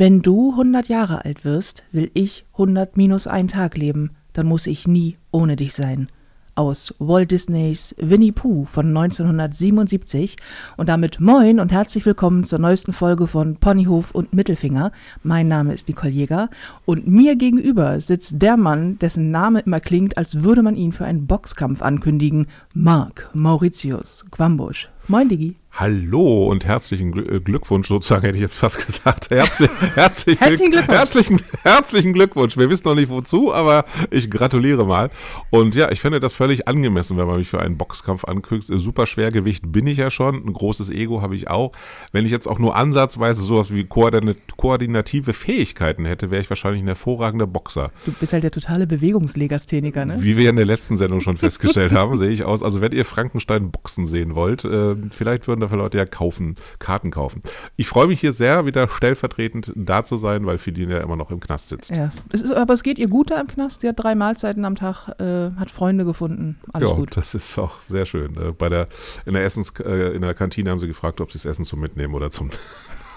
Wenn du 100 Jahre alt wirst, will ich 100 minus einen Tag leben, dann muss ich nie ohne dich sein. Aus Walt Disneys Winnie Pooh von 1977 und damit moin und herzlich willkommen zur neuesten Folge von Ponyhof und Mittelfinger. Mein Name ist Nicole Jäger und mir gegenüber sitzt der Mann, dessen Name immer klingt, als würde man ihn für einen Boxkampf ankündigen, Mark Mauritius Quambusch. Moin Digi. Hallo und herzlichen äh, Glückwunsch, sozusagen hätte ich jetzt fast gesagt. Herzlich, herzlich, herzlichen, Glückwunsch. Herzlichen, herzlichen Glückwunsch. Wir wissen noch nicht wozu, aber ich gratuliere mal. Und ja, ich finde das völlig angemessen, wenn man mich für einen Boxkampf ankündigt. Super Schwergewicht bin ich ja schon, ein großes Ego habe ich auch. Wenn ich jetzt auch nur ansatzweise sowas wie koordinative Fähigkeiten hätte, wäre ich wahrscheinlich ein hervorragender Boxer. Du bist halt der totale Bewegungslegastheniker, ne? Wie wir in der letzten Sendung schon festgestellt haben, sehe ich aus. Also wenn ihr Frankenstein Boxen sehen wollt, äh, vielleicht würden da dafür Leute ja kaufen, Karten kaufen. Ich freue mich hier sehr, wieder stellvertretend da zu sein, weil Feline ja immer noch im Knast sitzt. Ja, es ist, aber es geht ihr gut da im Knast. Sie hat drei Mahlzeiten am Tag, äh, hat Freunde gefunden. Alles ja, gut. Das ist auch sehr schön. Äh, bei der, in, der Essens, äh, in der Kantine haben sie gefragt, ob sie das Essen zum Mitnehmen oder zum.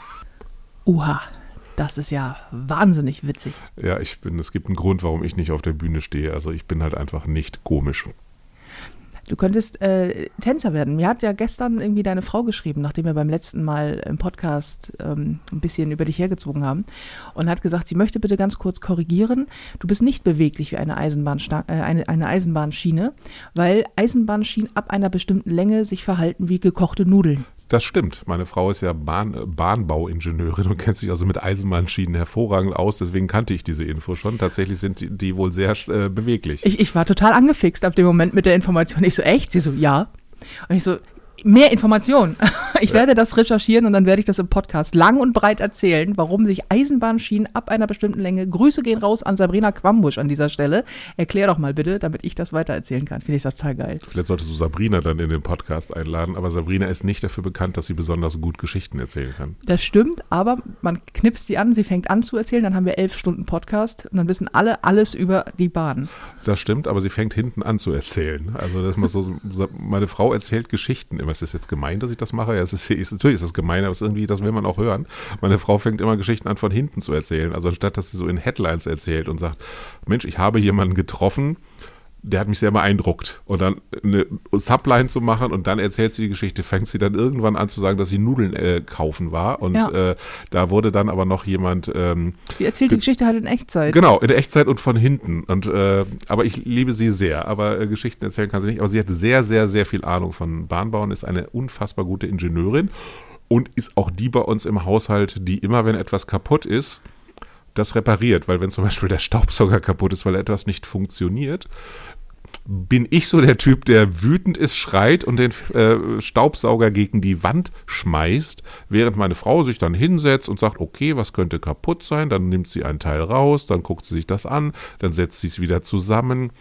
Uha. Das ist ja wahnsinnig witzig. Ja, ich bin, es gibt einen Grund, warum ich nicht auf der Bühne stehe. Also ich bin halt einfach nicht komisch. Du könntest äh, Tänzer werden. Mir hat ja gestern irgendwie deine Frau geschrieben, nachdem wir beim letzten Mal im Podcast ähm, ein bisschen über dich hergezogen haben und hat gesagt, sie möchte bitte ganz kurz korrigieren. Du bist nicht beweglich wie eine, Eisenbahnsta äh, eine, eine Eisenbahnschiene, weil Eisenbahnschienen ab einer bestimmten Länge sich verhalten wie gekochte Nudeln. Das stimmt. Meine Frau ist ja Bahn, Bahnbauingenieurin und kennt sich also mit Eisenbahnschienen hervorragend aus. Deswegen kannte ich diese Info schon. Tatsächlich sind die, die wohl sehr äh, beweglich. Ich, ich war total angefixt ab dem Moment mit der Information. Ich so, echt? Sie so, ja. Und ich so, mehr Informationen. Ich werde das recherchieren und dann werde ich das im Podcast lang und breit erzählen, warum sich Eisenbahnschienen ab einer bestimmten Länge. Grüße gehen raus an Sabrina Quambusch an dieser Stelle. Erklär doch mal bitte, damit ich das weitererzählen kann. Finde ich das total geil. Vielleicht solltest du Sabrina dann in den Podcast einladen, aber Sabrina ist nicht dafür bekannt, dass sie besonders gut Geschichten erzählen kann. Das stimmt, aber man knipst sie an, sie fängt an zu erzählen, dann haben wir elf Stunden Podcast und dann wissen alle alles über die Bahn. Das stimmt, aber sie fängt hinten an zu erzählen. Also, dass man so, meine Frau erzählt Geschichten immer. Ist das jetzt gemein, dass ich das mache? Ja, es ist, ist, natürlich ist das gemein, aber es ist irgendwie, das will man auch hören. Meine Frau fängt immer Geschichten an, von hinten zu erzählen. Also anstatt, dass sie so in Headlines erzählt und sagt, Mensch, ich habe jemanden getroffen, der hat mich sehr beeindruckt. Und dann eine Subline zu machen und dann erzählt sie die Geschichte, fängt sie dann irgendwann an zu sagen, dass sie Nudeln äh, kaufen war. Und ja. äh, da wurde dann aber noch jemand. Ähm, sie erzählt die Geschichte halt in Echtzeit. Genau, in der Echtzeit und von hinten. Und äh, aber ich liebe sie sehr. Aber äh, Geschichten erzählen kann sie nicht. Aber sie hat sehr, sehr, sehr viel Ahnung von Bahnbauen, ist eine unfassbar gute Ingenieurin und ist auch die bei uns im Haushalt, die immer, wenn etwas kaputt ist, das repariert, weil wenn zum Beispiel der Staubsauger kaputt ist, weil etwas nicht funktioniert, bin ich so der Typ, der wütend ist, schreit und den äh, Staubsauger gegen die Wand schmeißt, während meine Frau sich dann hinsetzt und sagt, okay, was könnte kaputt sein? Dann nimmt sie einen Teil raus, dann guckt sie sich das an, dann setzt sie es wieder zusammen.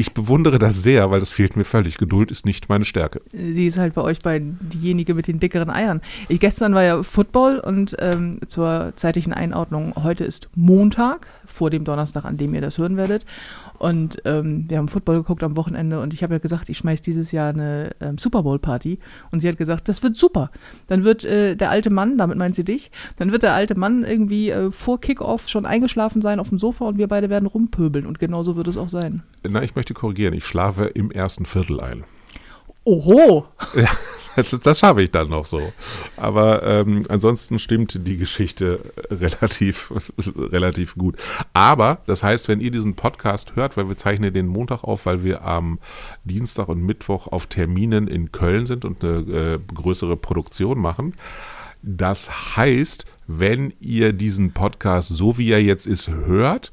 Ich bewundere das sehr, weil das fehlt mir völlig. Geduld ist nicht meine Stärke. Sie ist halt bei euch bei diejenige mit den dickeren Eiern. Ich, gestern war ja Football und ähm, zur zeitlichen Einordnung, heute ist Montag, vor dem Donnerstag, an dem ihr das hören werdet. Und ähm, wir haben Football geguckt am Wochenende und ich habe ja gesagt, ich schmeiß dieses Jahr eine ähm, Super Bowl Party. Und sie hat gesagt, das wird super. Dann wird äh, der alte Mann, damit meint sie dich, dann wird der alte Mann irgendwie äh, vor Kickoff schon eingeschlafen sein auf dem Sofa und wir beide werden rumpöbeln. Und genauso wird es auch sein. Na, ich möchte korrigieren. Ich schlafe im ersten Viertel ein. Oho! Ja, das, das schaffe ich dann noch so. Aber ähm, ansonsten stimmt die Geschichte relativ, relativ gut. Aber das heißt, wenn ihr diesen Podcast hört, weil wir zeichnen den Montag auf, weil wir am Dienstag und Mittwoch auf Terminen in Köln sind und eine äh, größere Produktion machen. Das heißt, wenn ihr diesen Podcast so wie er jetzt ist hört,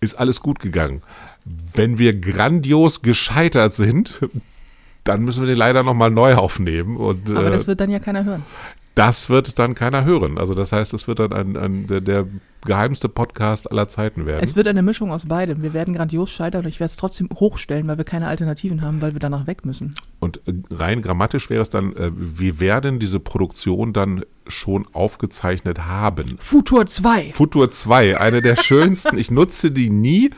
ist alles gut gegangen. Wenn wir grandios gescheitert sind, dann müssen wir den leider nochmal neu aufnehmen. Und, Aber das äh, wird dann ja keiner hören. Das wird dann keiner hören. Also das heißt, es wird dann ein, ein der, der, geheimste Podcast aller Zeiten werden. Es wird eine Mischung aus beidem. Wir werden grandios scheitern und ich werde es trotzdem hochstellen, weil wir keine Alternativen haben, weil wir danach weg müssen. Und äh, rein grammatisch wäre es dann, äh, wir werden diese Produktion dann schon aufgezeichnet haben. Futur 2. Futur 2, eine der schönsten. ich nutze die nie.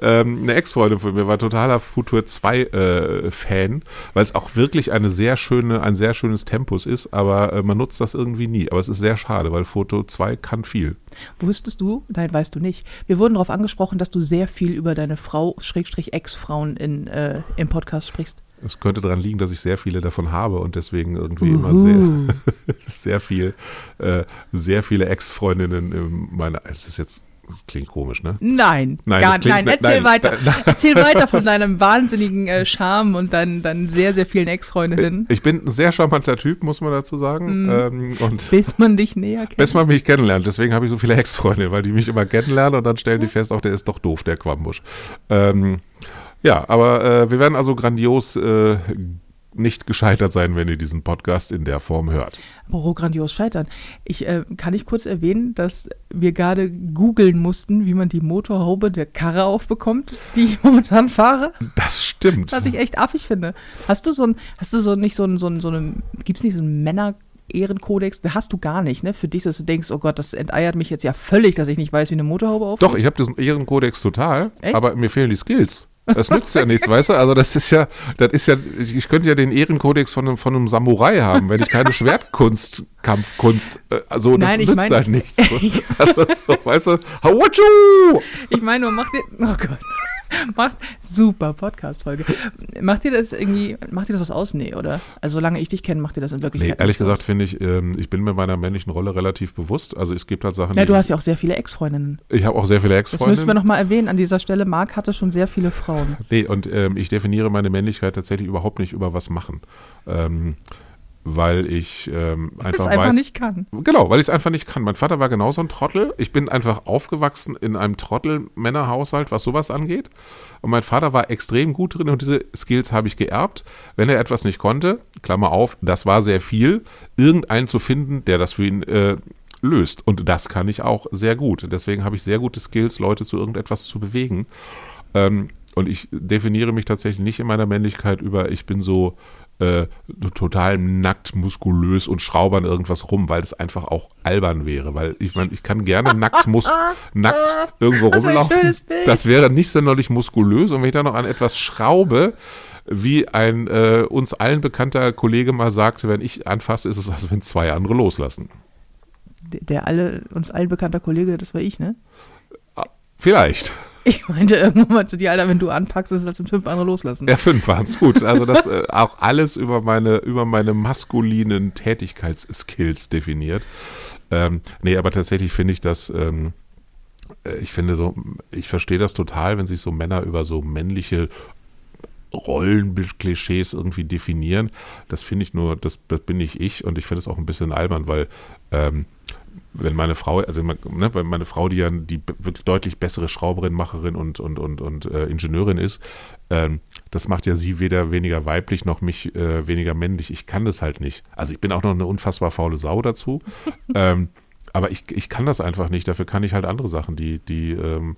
Ähm, eine Ex-Freundin von mir war totaler Futur 2 äh, Fan, weil es auch wirklich eine sehr schöne, ein sehr schönes Tempus ist, aber äh, man nutzt das irgendwie nie. Aber es ist sehr schade, weil Foto 2 kann viel. Wusstest du, nein, weißt du nicht, wir wurden darauf angesprochen, dass du sehr viel über deine Frau, Schrägstrich Ex-Frauen in, äh, im Podcast sprichst. Es könnte daran liegen, dass ich sehr viele davon habe und deswegen irgendwie Uhu. immer sehr, sehr viel, äh, sehr viele Ex-Freundinnen in meiner, es ist jetzt das klingt komisch, ne? Nein, nein, gar, klingt, nein. Erzähl nein, weiter. Nein, Erzähl weiter von deinem wahnsinnigen äh, Charme und deinen, deinen sehr, sehr vielen Ex-Freundinnen. Ich bin ein sehr charmanter Typ, muss man dazu sagen. Mm. Ähm, und bis man dich näher kennt. Bis man mich kennenlernt. Deswegen habe ich so viele Ex-Freundinnen, weil die mich immer kennenlernen und dann stellen die fest, auch der ist doch doof, der Quambusch. Ähm, ja, aber äh, wir werden also grandios äh, nicht gescheitert sein, wenn ihr diesen Podcast in der Form hört. Apropos grandios scheitern. Ich äh, kann ich kurz erwähnen, dass wir gerade googeln mussten, wie man die Motorhaube der Karre aufbekommt, die ich momentan fahre. Das stimmt. Was ich echt affig finde. Hast du so ein, hast du so nicht so ein, so ein, so eine, gibt es nicht so einen Männer- Ehrenkodex, da hast du gar nicht, ne? Für dich, dass du denkst, oh Gott, das enteiert mich jetzt ja völlig, dass ich nicht weiß, wie eine Motorhaube aufgeht. Doch, ich habe diesen Ehrenkodex total, Echt? aber mir fehlen die Skills. Das nützt ja nichts, weißt du? Also das ist ja, das ist ja, ich könnte ja den Ehrenkodex von einem, von einem Samurai haben, wenn ich keine Schwertkunst, Kampfkunst, also das Nein, nützt mein, halt nichts. also so, weißt du, Hawachu! Ich meine nur, mach dir, oh Gott. macht super Podcast-Folge. Macht dir das irgendwie, macht dir das was aus? Nee, oder? Also solange ich dich kenne, macht dir das in Wirklichkeit Nee, ehrlich gesagt finde ich, ähm, ich bin mir meiner männlichen Rolle relativ bewusst. Also es gibt halt Sachen, Ja, du hast ja auch sehr viele Ex-Freundinnen. Ich habe auch sehr viele Ex-Freundinnen. Das müssen wir nochmal erwähnen an dieser Stelle. Marc hatte schon sehr viele Frauen. Nee, und ähm, ich definiere meine Männlichkeit tatsächlich überhaupt nicht über was machen. Ähm, weil ich ähm, einfach, einfach weiß, nicht kann. Genau, weil ich es einfach nicht kann. Mein Vater war genauso ein Trottel. Ich bin einfach aufgewachsen in einem Trottel-Männerhaushalt, was sowas angeht. Und mein Vater war extrem gut drin und diese Skills habe ich geerbt. Wenn er etwas nicht konnte, Klammer auf, das war sehr viel, irgendeinen zu finden, der das für ihn äh, löst. Und das kann ich auch sehr gut. Deswegen habe ich sehr gute Skills, Leute zu irgendetwas zu bewegen. Ähm, und ich definiere mich tatsächlich nicht in meiner Männlichkeit über, ich bin so äh, total nackt, muskulös und schraubern irgendwas rum, weil es einfach auch albern wäre. Weil ich meine, ich kann gerne nackt, mus nackt irgendwo das rumlaufen. Das wäre nicht sonderlich muskulös. Und wenn ich da noch an etwas schraube, wie ein äh, uns allen bekannter Kollege mal sagte, wenn ich anfasse, ist es, als wenn zwei andere loslassen. Der, der alle, uns allen bekannter Kollege, das war ich, ne? Vielleicht. Ich meinte irgendwann mal zu dir, Alter, wenn du anpackst, ist es als fünf andere loslassen. Ja, fünf waren es gut. Also das äh, auch alles über meine, über meine maskulinen Tätigkeitsskills definiert. Ähm, nee, aber tatsächlich finde ich das, ähm, äh, ich finde so, ich verstehe das total, wenn sich so Männer über so männliche Rollenklischees irgendwie definieren. Das finde ich nur, das, das, bin nicht ich und ich finde es auch ein bisschen albern, weil ähm, wenn meine Frau, also ne, meine Frau, die ja die wirklich deutlich bessere Schrauberin, Macherin und, und, und, und äh, Ingenieurin ist, ähm, das macht ja sie weder weniger weiblich noch mich äh, weniger männlich. Ich kann das halt nicht. Also ich bin auch noch eine unfassbar faule Sau dazu. ähm, aber ich, ich kann das einfach nicht. Dafür kann ich halt andere Sachen, die, die ähm,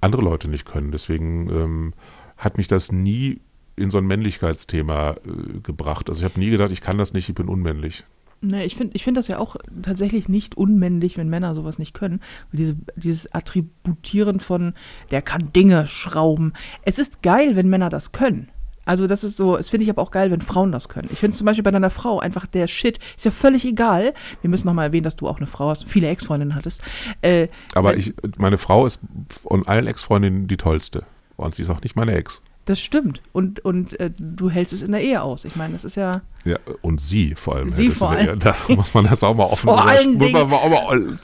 andere Leute nicht können. Deswegen ähm, hat mich das nie in so ein Männlichkeitsthema äh, gebracht. Also ich habe nie gedacht, ich kann das nicht, ich bin unmännlich. Ne, ich finde ich find das ja auch tatsächlich nicht unmännlich, wenn Männer sowas nicht können. Diese, dieses Attributieren von, der kann Dinge schrauben. Es ist geil, wenn Männer das können. Also das ist so, das finde ich aber auch geil, wenn Frauen das können. Ich finde zum Beispiel bei deiner Frau einfach der Shit, ist ja völlig egal. Wir müssen nochmal erwähnen, dass du auch eine Frau hast, viele Ex-Freundinnen hattest. Äh, aber ich, meine Frau ist von allen Ex-Freundinnen die tollste. Und sie ist auch nicht meine Ex. Das stimmt. Und, und äh, du hältst es in der Ehe aus. Ich meine, das ist ja. Ja, und sie vor allem. Sie vor allem. Das muss man das auch mal offen vor allen Dingen.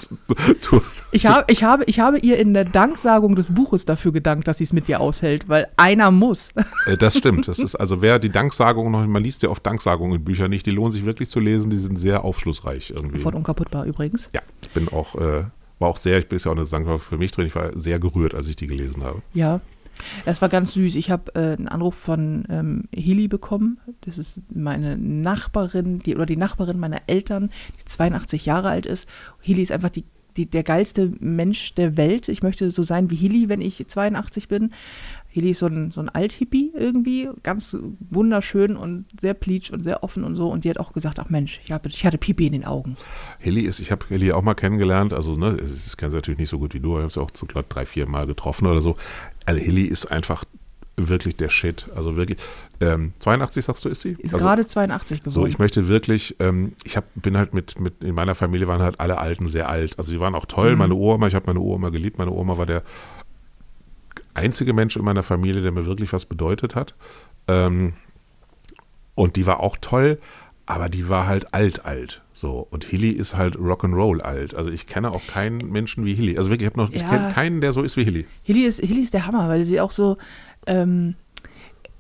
ich, habe, ich, habe, ich habe ihr in der Danksagung des Buches dafür gedankt, dass sie es mit dir aushält, weil einer muss. Äh, das stimmt. Das ist also, wer die Danksagung noch, man liest ja oft Danksagungen in Büchern nicht, die lohnen sich wirklich zu lesen, die sind sehr aufschlussreich irgendwie. Von unkaputtbar übrigens. Ja, ich bin auch. Äh, war auch sehr, ich bin ja auch eine Sankar für mich drin, ich war sehr gerührt, als ich die gelesen habe. Ja, das war ganz süß. Ich habe äh, einen Anruf von ähm, Heli bekommen. Das ist meine Nachbarin, die, oder die Nachbarin meiner Eltern, die 82 Jahre alt ist. Heli ist einfach die, die, der geilste Mensch der Welt. Ich möchte so sein wie Heli, wenn ich 82 bin. Heli ist so ein, so ein Althippie irgendwie, ganz wunderschön und sehr pleatsch und sehr offen und so. Und die hat auch gesagt, ach Mensch, ich, hab, ich hatte Pipi in den Augen. Heli ist, ich habe Heli auch mal kennengelernt, also ne, das kennst du natürlich nicht so gut wie du, ich habe sie auch zu glatt drei, vier Mal getroffen oder so. Also Hilly ist einfach wirklich der Shit. Also wirklich. Ähm, 82 sagst du, ist sie? Ist also, gerade 82 geworden. So, ich möchte wirklich, ähm, ich hab, bin halt mit, mit, in meiner Familie waren halt alle Alten sehr alt. Also die waren auch toll, Mhm. meine Oma, ich habe meine Oma geliebt. Meine Oma war der einzige Mensch in meiner Familie, der mir wirklich was bedeutet hat. Ähm, und die war auch toll, aber die war halt alt, alt. So. Und Hilly ist halt Rock'n'Roll alt. Also ich kenne auch keinen Menschen wie Hilly. Also wirklich, ich habe noch, ich Ja. kenne keinen, der so ist wie Hilly. Hilly ist, Hilly ist der Hammer, weil sie auch so, ähm,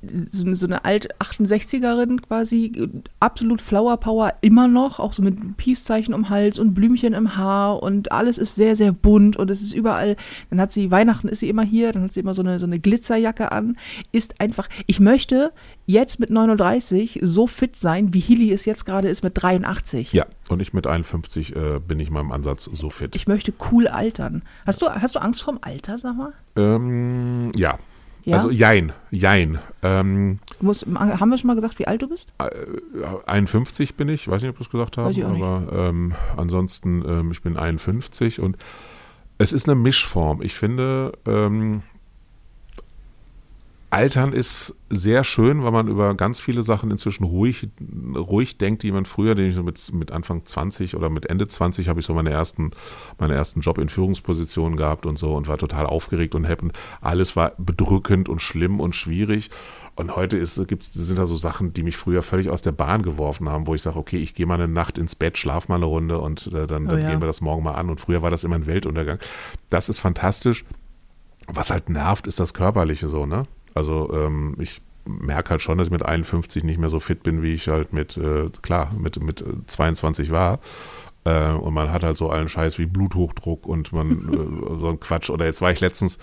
so, so eine alt 68erin quasi, absolut Flower Power immer noch, auch so mit Peace-Zeichen um Hals und Blümchen im Haar und alles ist sehr, sehr bunt und es ist überall, dann hat sie, Weihnachten ist sie immer hier, dann hat sie immer so eine, so eine Glitzerjacke an, ist einfach, ich möchte jetzt mit 39 so fit sein, wie Hilly es jetzt gerade ist mit 83. Ja, und ich mit 51 äh, bin ich meinem Ansatz so fit. Ich möchte cool altern. Hast du, hast du Angst vorm Alter, sag mal? ähm, ja. Ja? Also jein, jein. Ähm, Du musst, haben wir schon mal gesagt, wie alt du bist? 51 bin ich, weiß nicht, ob wir es gesagt haben, nicht. aber ähm, ansonsten, ähm, ich bin 51 und es ist eine Mischform. Ich finde, ähm, Altern ist sehr schön, weil man über ganz viele Sachen inzwischen ruhig, ruhig denkt, die man früher, den ich so mit, mit Anfang 20 oder mit Ende 20 habe ich so meine ersten, meine ersten Job in Führungspositionen gehabt und so und war total aufgeregt und happy. Alles war bedrückend und schlimm und schwierig. Und heute ist, gibt's, sind da so Sachen, die mich früher völlig aus der Bahn geworfen haben, wo ich sage, okay, ich gehe mal eine Nacht ins Bett, schlaf mal eine Runde und äh, dann, Oh dann ja. gehen wir das morgen mal an. Und früher war das immer ein Weltuntergang. Das ist fantastisch. Was halt nervt, ist das Körperliche so, ne? Also ähm, ich merke halt schon, dass ich mit 51 nicht mehr so fit bin, wie ich halt mit, äh, klar, mit, mit äh, 22 war. Äh, und man hat halt so allen Scheiß wie Bluthochdruck und man äh, so ein Quatsch. Oder jetzt war ich letztens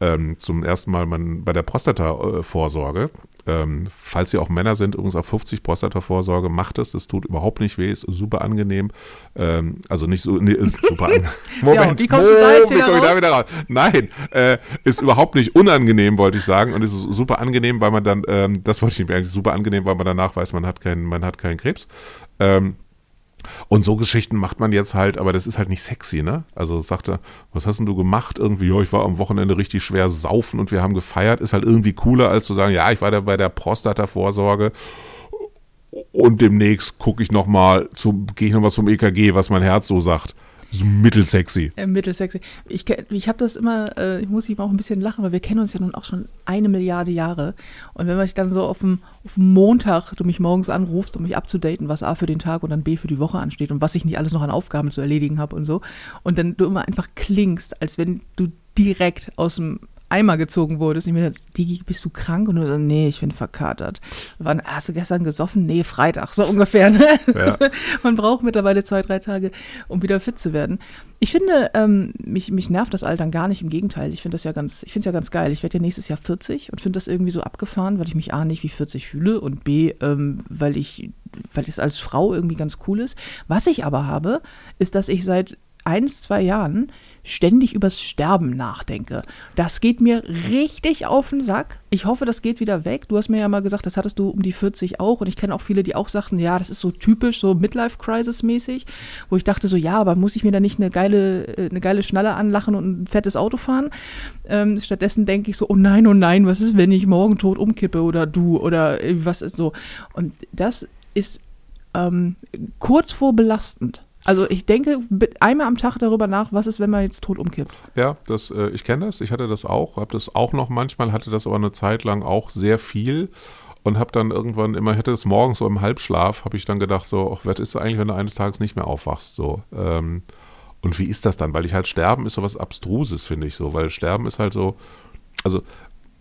ähm, zum ersten Mal man, bei der Prostata-Vorsorge. Ähm, falls Sie auch Männer sind, übrigens auf 50 Prostata-Vorsorge, macht es. Das tut überhaupt nicht weh, ist super angenehm. Ähm, also nicht so, nee, ist super angenehm. Moment, wie kommst du da jetzt wie wieder ich da raus? wieder raus? Nein, äh, ist überhaupt nicht unangenehm, wollte ich sagen. Und ist super angenehm, weil man dann, ähm, das wollte ich nicht mehr, eigentlich super angenehm, weil man danach weiß, man hat keinen, man hat keinen Krebs. Ähm, und so Geschichten macht man jetzt halt, aber das ist halt nicht sexy, ne? Also sagte, was hast denn du gemacht? Irgendwie, ja, ich war am Wochenende richtig schwer saufen und wir haben gefeiert. Ist halt irgendwie cooler, als zu sagen, ja, ich war da bei der Prostata-Vorsorge und demnächst gucke ich nochmal, gehe ich nochmal zum EKG, was mein Herz so sagt. So mittelsexy. Äh, mittelsexy. Ich, ich habe das immer, äh, ich muss mal auch ein bisschen lachen, weil wir kennen uns ja nun auch schon eine Milliarde Jahre. Und wenn ich dann so auf dem, auf dem Montag, du mich morgens anrufst, um mich abzudaten, was A für den Tag und dann B für die Woche ansteht und was ich nicht alles noch an Aufgaben zu erledigen habe und so. Und dann du immer einfach klingst, als wenn du direkt aus dem Eimer gezogen wurdest. Und ich mir dachte, Digi, bist du krank? Und du so, nee, ich bin verkatert. Wann, hast du gestern gesoffen? Nee, Freitag, so ungefähr. Ne? Ja. Man braucht mittlerweile zwei, drei Tage, um wieder fit zu werden. Ich finde, ähm, mich, mich nervt das Altern gar nicht, im Gegenteil. Ich finde das ja ganz, ich finde es ja ganz geil. Ich werde ja nächstes Jahr 40 und finde das irgendwie so abgefahren, weil ich mich A nicht wie 40 fühle und B, ähm, weil ich, weil es als Frau irgendwie ganz cool ist. Was ich aber habe, ist, dass ich seit eins, zwei Jahren ständig übers Sterben nachdenke. Das geht mir richtig auf den Sack. Ich hoffe, das geht wieder weg. Du hast mir ja mal gesagt, das hattest du um die 40 auch. Und ich kenne auch viele, die auch sagten, ja, das ist so typisch, so Midlife-Crisis-mäßig. Wo ich dachte so, ja, aber muss ich mir da nicht eine geile, äh, eine geile Schnalle anlachen und ein fettes Auto fahren? Ähm, stattdessen denke ich so, oh nein, oh nein, was ist, wenn ich morgen tot umkippe oder du oder äh, was ist so. Und das ist ähm, kurz vor belastend. Also ich denke einmal am Tag darüber nach, was ist, wenn man jetzt tot umkippt. Ja, das, äh, ich kenne das, ich hatte das auch, habe das auch noch manchmal, hatte das aber eine Zeit lang auch sehr viel und habe dann irgendwann immer, ich hatte das morgens so im Halbschlaf, habe ich dann gedacht so, ach, was ist eigentlich, wenn du eines Tages nicht mehr aufwachst, so. Ähm, und wie ist das dann? Weil ich halt Sterben ist so was Abstruses, finde ich so, weil Sterben ist halt so, also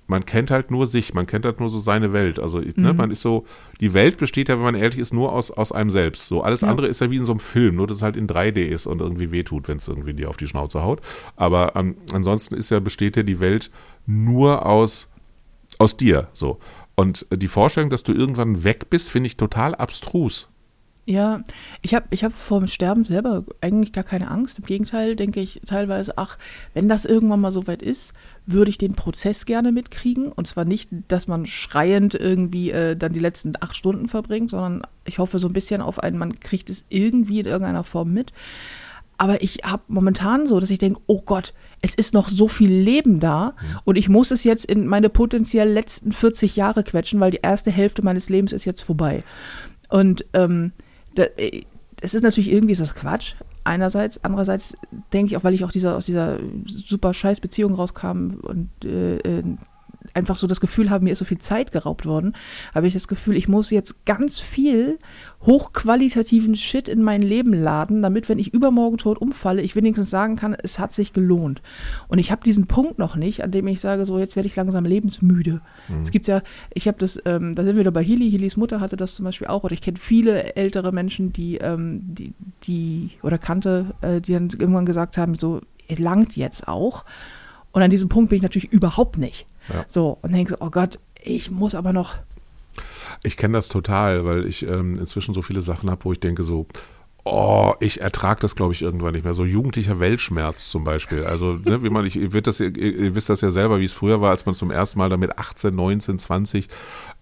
man kennt halt nur sich, man kennt halt nur so seine Welt. Also ne, man ist so, die Welt besteht ja, wenn man ehrlich ist, nur aus, aus einem selbst. So alles Ja. andere ist ja wie in so einem Film, nur dass es halt in 3D ist und irgendwie wehtut, wenn es irgendwie dir auf die Schnauze haut. Aber ähm, ansonsten ist ja, besteht ja die Welt nur aus, aus dir. So. Und äh, die Vorstellung, dass du irgendwann weg bist, finde ich total abstrus. Ja, ich habe ich hab vor dem Sterben selber eigentlich gar keine Angst. Im Gegenteil denke ich teilweise, ach, wenn das irgendwann mal soweit ist, würde ich den Prozess gerne mitkriegen. Und zwar nicht, dass man schreiend irgendwie äh, dann die letzten acht Stunden verbringt, sondern ich hoffe so ein bisschen auf einen, man kriegt es irgendwie in irgendeiner Form mit. Aber ich habe momentan so, dass ich denke, oh Gott, es ist noch so viel Leben da und ich muss es jetzt in meine potenziell letzten 40 Jahre quetschen, weil die erste Hälfte meines Lebens ist jetzt vorbei. Und ähm, äh, es ist natürlich irgendwie ist das Quatsch. Einerseits, andererseits denke ich auch, weil ich auch dieser, aus dieser super scheiß Beziehung rauskam und äh, äh einfach so das Gefühl habe, mir ist so viel Zeit geraubt worden, habe ich das Gefühl, ich muss jetzt ganz viel hochqualitativen Shit in mein Leben laden, damit, wenn ich übermorgen tot umfalle, ich wenigstens sagen kann, es hat sich gelohnt. Und ich habe diesen Punkt noch nicht, an dem ich sage, so jetzt werde ich langsam lebensmüde. Mhm. Es gibt ja, ich habe das, ähm, da sind wir wieder bei Hilly, Hillys Mutter hatte das zum Beispiel auch, oder ich kenne viele ältere Menschen, die, ähm, die, die, oder kannte, äh, die dann irgendwann gesagt haben, so, langt jetzt auch. Und an diesem Punkt bin ich natürlich überhaupt nicht. Ja. So, und denkst, oh Gott, ich muss aber noch. Ich kenne das total, weil ich ähm, inzwischen so viele Sachen habe, wo ich denke so, oh, ich ertrage das, glaube ich, irgendwann nicht mehr. So jugendlicher Weltschmerz zum Beispiel. Also, ne, wie man, ich, ihr, das, ihr, ihr wisst das ja selber, wie es früher war, als man zum ersten Mal damit 18, 19, 20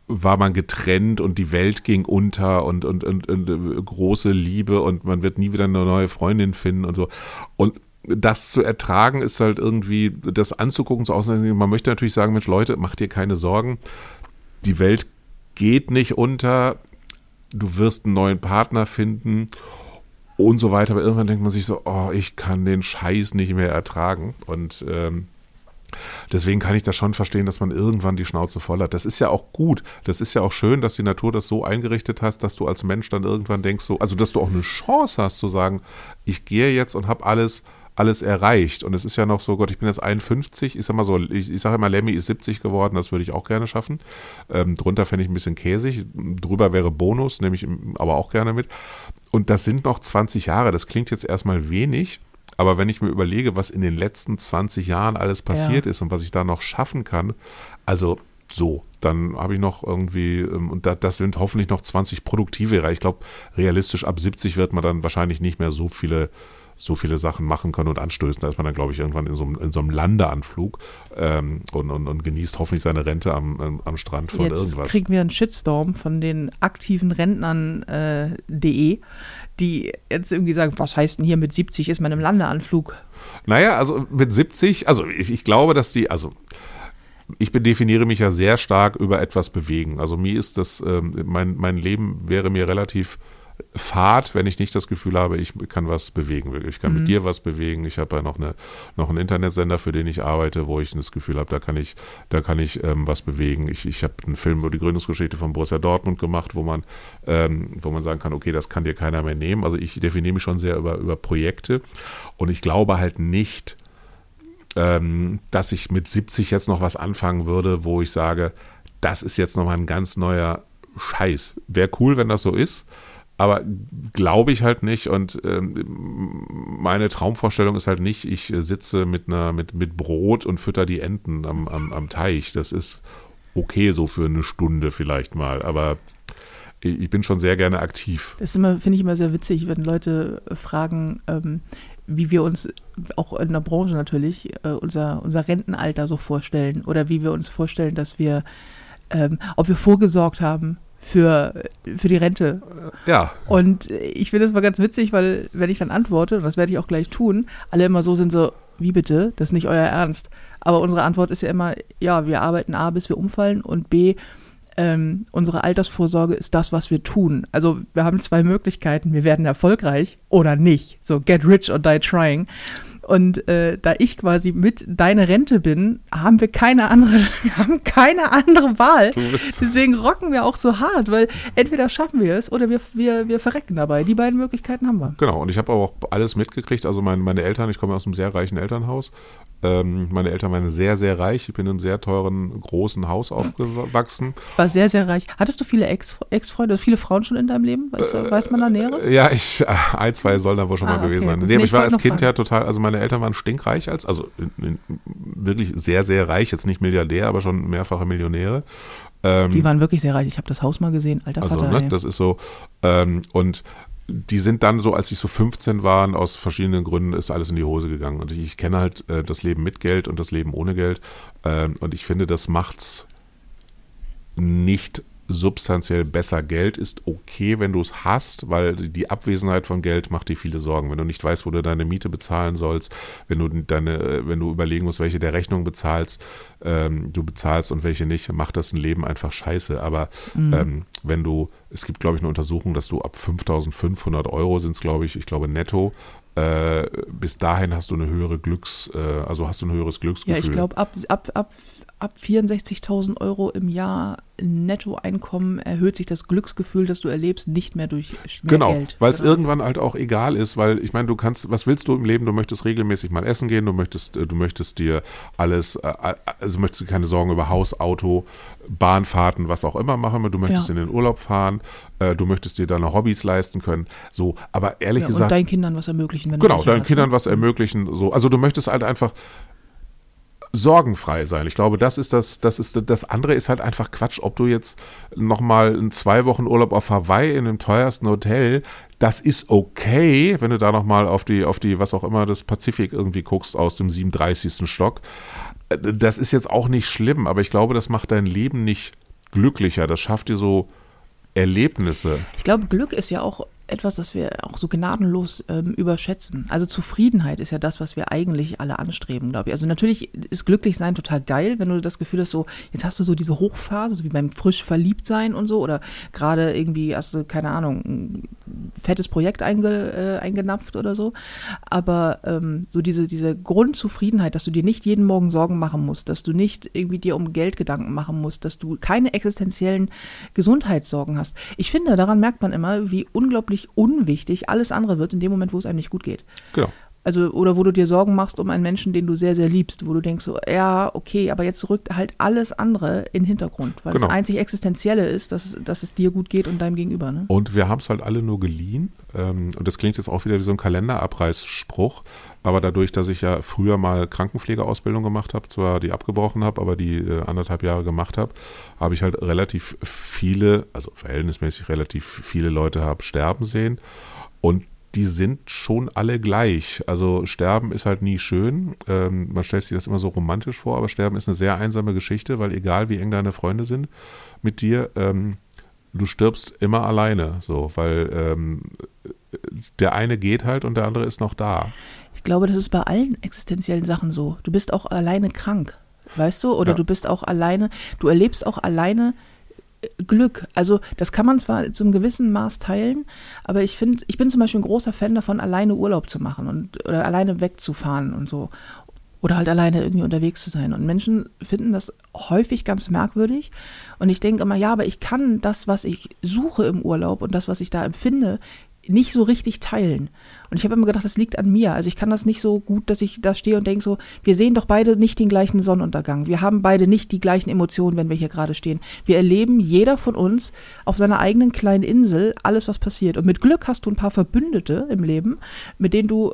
war man getrennt und die Welt ging unter und, und, und, und, äh, große Liebe und man wird nie wieder eine neue Freundin finden und so. Und das zu ertragen ist halt irgendwie, das anzugucken, so aussehen. Man möchte natürlich sagen, Mensch, Leute, macht dir keine Sorgen. Die Welt geht nicht unter. Du wirst einen neuen Partner finden und so weiter. Aber irgendwann denkt man sich so, oh, ich kann den Scheiß nicht mehr ertragen. Und ähm, Deswegen kann ich das schon verstehen, dass man irgendwann die Schnauze voll hat. Das ist ja auch gut. Das ist ja auch schön, dass die Natur das so eingerichtet hast, dass du als Mensch dann irgendwann denkst, so, also dass du auch eine Chance hast zu sagen, ich gehe jetzt und habe alles alles erreicht. Und es ist ja noch so, Gott, ich bin jetzt 51, ich sag mal so, ich, ich sage immer, Lemmy ist 70 geworden, das würde ich auch gerne schaffen. Ähm, drunter fände ich ein bisschen käsig, drüber wäre Bonus, nehme ich aber auch gerne mit. Und das sind noch 20 Jahre, das klingt jetzt erstmal wenig, aber wenn ich mir überlege, was in den letzten 20 Jahren alles passiert ja. ist und was ich da noch schaffen kann, also so, dann habe ich noch irgendwie, ähm, und das sind hoffentlich noch 20 produktive Jahre. Ich glaube, realistisch ab 70 wird man dann wahrscheinlich nicht mehr so viele so viele Sachen machen können und anstößen. Da ist man dann, glaube ich, irgendwann in so, einem, in so einem Landeanflug ähm, und, und, und, genießt hoffentlich seine Rente am, am Strand von Jetzt irgendwas. Jetzt kriegen wir einen Shitstorm von den aktiven Rentnern.de, äh, die jetzt irgendwie sagen, was heißt denn hier mit 70 ist man im Landeanflug? Naja, also mit 70, also ich, ich glaube, dass die, also ich definiere mich ja sehr stark über etwas bewegen. Also mir ist das, ähm, mein, mein Leben wäre mir relativ Fahrt, wenn ich nicht das Gefühl habe, ich kann was bewegen. Ich kann mhm. mit dir was bewegen. Ich habe ja noch, eine, noch einen Internetsender, für den ich arbeite, wo ich das Gefühl habe, da kann ich, da kann ich ähm, was bewegen. Ich, ich habe einen Film über die Gründungsgeschichte von Borussia Dortmund gemacht, wo man, ähm, wo man sagen kann, okay, das kann dir keiner mehr nehmen. Also ich definiere mich schon sehr über, über Projekte und ich glaube halt nicht, ähm, dass ich mit 70 jetzt noch was anfangen würde, wo ich sage, das ist jetzt nochmal ein ganz neuer Scheiß. Wäre cool, wenn das so ist. Aber glaube ich halt nicht. Und ähm, meine Traumvorstellung ist halt nicht, ich sitze mit einer, mit, mit Brot und fütter die Enten am, am, am Teich. Das ist okay so für eine Stunde vielleicht mal. Aber ich bin schon sehr gerne aktiv. Das finde ich immer sehr witzig, wenn Leute fragen, ähm, wie wir uns auch in der Branche natürlich äh, unser, unser Rentenalter so vorstellen oder wie wir uns vorstellen, dass wir, ähm, ob wir vorgesorgt haben für, für die Rente. Ja. Und ich finde das mal ganz witzig, weil wenn ich dann antworte, und das werde ich auch gleich tun, alle immer so sind so, wie bitte, das ist nicht euer Ernst. Aber unsere Antwort ist ja immer, ja, wir arbeiten A, bis wir umfallen und B, ähm, unsere Altersvorsorge ist das, was wir tun. Also wir haben zwei Möglichkeiten. Wir werden erfolgreich oder nicht. So get rich or die trying. Und äh, da ich quasi mit deiner Rente bin, haben wir keine andere, wir haben keine andere Wahl. Deswegen rocken wir auch so hart, weil entweder schaffen wir es oder wir, wir, wir verrecken dabei. Die beiden Möglichkeiten haben wir. Genau, und ich habe auch alles mitgekriegt. Also mein, meine Eltern, ich komme aus einem sehr reichen Elternhaus. Ähm, meine Eltern waren sehr, sehr reich. Ich bin in einem sehr teuren, großen Haus aufgewachsen. Ich war sehr, sehr reich. Hattest du viele Ex-Freunde, Ex viele Frauen schon in deinem Leben? Weiß, äh, weiß man da Näheres? Ja, ich, äh, ein, zwei sollen da wohl schon ah, mal okay. gewesen sein. Nee, nee ich war als Kind ja total, also meine Eltern waren stinkreich, als, also in, in, wirklich sehr, sehr reich, jetzt nicht Milliardär, aber schon mehrfache Millionäre. Ähm, die waren wirklich sehr reich. Ich habe das Haus mal gesehen, alter also, Vater. Ne, das ist so. Ähm, und die sind dann so, als sie so 15 waren, aus verschiedenen Gründen ist alles in die Hose gegangen. Und ich, ich kenne halt äh, das Leben mit Geld und das Leben ohne Geld. Ähm, und ich finde, das macht's nicht substanziell besser. Geld ist okay, wenn du es hast, weil die Abwesenheit von Geld macht dir viele Sorgen. Wenn du nicht weißt, wo du deine Miete bezahlen sollst, wenn du deine, wenn du überlegen musst, welche der Rechnung bezahlst, ähm, du bezahlst und welche nicht, macht das ein Leben einfach scheiße. Aber mhm. ähm, wenn du, es gibt, glaube ich, eine Untersuchung, dass du ab 5.500 Euro sind es, glaube ich, ich glaube netto, äh, bis dahin hast du eine höhere Glücks, äh, also hast du ein höheres Glücksgefühl. Ja, ich glaube, ab, ab, ab, ab 64.000 Euro im Jahr Nettoeinkommen erhöht sich das Glücksgefühl, das du erlebst, nicht mehr durch mehr genau, Geld. weil es genau. irgendwann halt auch egal ist, weil ich meine, du kannst, was willst du im Leben? Du möchtest regelmäßig mal essen gehen, du möchtest, äh, du möchtest dir alles, äh, also möchtest du keine Sorgen über Haus, Auto, Bahnfahrten, was auch immer machen, du möchtest ja. in den Urlaub fahren, äh, du möchtest dir deine Hobbys leisten können, so, aber ehrlich ja, gesagt. Und deinen Kindern was ermöglichen, wenn Genau, deinen hast, Kindern ne? was ermöglichen, so, also du möchtest halt einfach sorgenfrei sein. Ich glaube, das ist das, das ist das andere ist halt einfach Quatsch, ob du jetzt nochmal einen zwei Wochen Urlaub auf Hawaii in dem teuersten Hotel, das ist okay, wenn du da nochmal auf die, auf die, was auch immer, das Pazifik irgendwie guckst aus dem 37. Stock. Das ist jetzt auch nicht schlimm, aber ich glaube, das macht dein Leben nicht glücklicher. Das schafft dir so Erlebnisse. Ich glaube, Glück ist ja auch etwas, das wir auch so gnadenlos ähm, überschätzen. Also Zufriedenheit ist ja das, was wir eigentlich alle anstreben, glaube ich. Also natürlich ist glücklich sein total geil, wenn du das Gefühl hast, so jetzt hast du so diese Hochphase, so wie beim frisch verliebt sein und so oder gerade irgendwie hast du keine Ahnung ein fettes Projekt einge, äh, eingenapft oder so. Aber ähm, so diese diese Grundzufriedenheit, dass du dir nicht jeden Morgen Sorgen machen musst, dass du nicht irgendwie dir um Geld Gedanken machen musst, dass du keine existenziellen Gesundheitssorgen hast. Ich finde, daran merkt man immer, wie unglaublich unglaublich unwichtig alles andere wird in dem Moment, wo es einem nicht gut geht. Genau. Also, oder wo du dir Sorgen machst um einen Menschen, den du sehr, sehr liebst, wo du denkst so, ja, okay, aber jetzt rückt halt alles andere in den Hintergrund, weil genau. das einzig Existenzielle ist, dass, dass es dir gut geht und deinem Gegenüber. Ne? Und wir haben es halt alle nur geliehen. Ähm, und das klingt jetzt auch wieder wie so ein Kalenderabreißspruch. Aber dadurch, dass ich ja früher mal Krankenpflegeausbildung gemacht habe, zwar die abgebrochen habe, aber die äh, anderthalb Jahre gemacht habe, habe ich halt relativ viele, also verhältnismäßig relativ viele Leute habe sterben sehen. Und die sind schon alle gleich. Also Sterben ist halt nie schön. Ähm, man stellt sich das immer so romantisch vor, aber Sterben ist eine sehr einsame Geschichte, weil egal wie eng deine Freunde sind mit dir, ähm, du stirbst immer alleine. So, weil ähm, der eine geht halt und der andere ist noch da. Ich glaube, das ist bei allen existenziellen Sachen so. Du bist auch alleine krank, weißt du? Oder ja. du bist auch alleine, du erlebst auch alleine Glück. Also das kann man zwar zum gewissen Maß teilen, aber ich finde, ich bin zum Beispiel ein großer Fan davon, alleine Urlaub zu machen und oder alleine wegzufahren und so. Oder halt alleine irgendwie unterwegs zu sein. Und Menschen finden das häufig ganz merkwürdig. Und ich denke immer, ja, aber ich kann das, was ich suche im Urlaub und das, was ich da empfinde, nicht so richtig teilen. Und ich habe immer gedacht, das liegt an mir. Also ich kann das nicht so gut, dass ich da stehe und denke so, wir sehen doch beide nicht den gleichen Sonnenuntergang. Wir haben beide nicht die gleichen Emotionen, wenn wir hier gerade stehen. Wir erleben jeder von uns auf seiner eigenen kleinen Insel alles, was passiert. Und mit Glück hast du ein paar Verbündete im Leben, mit denen du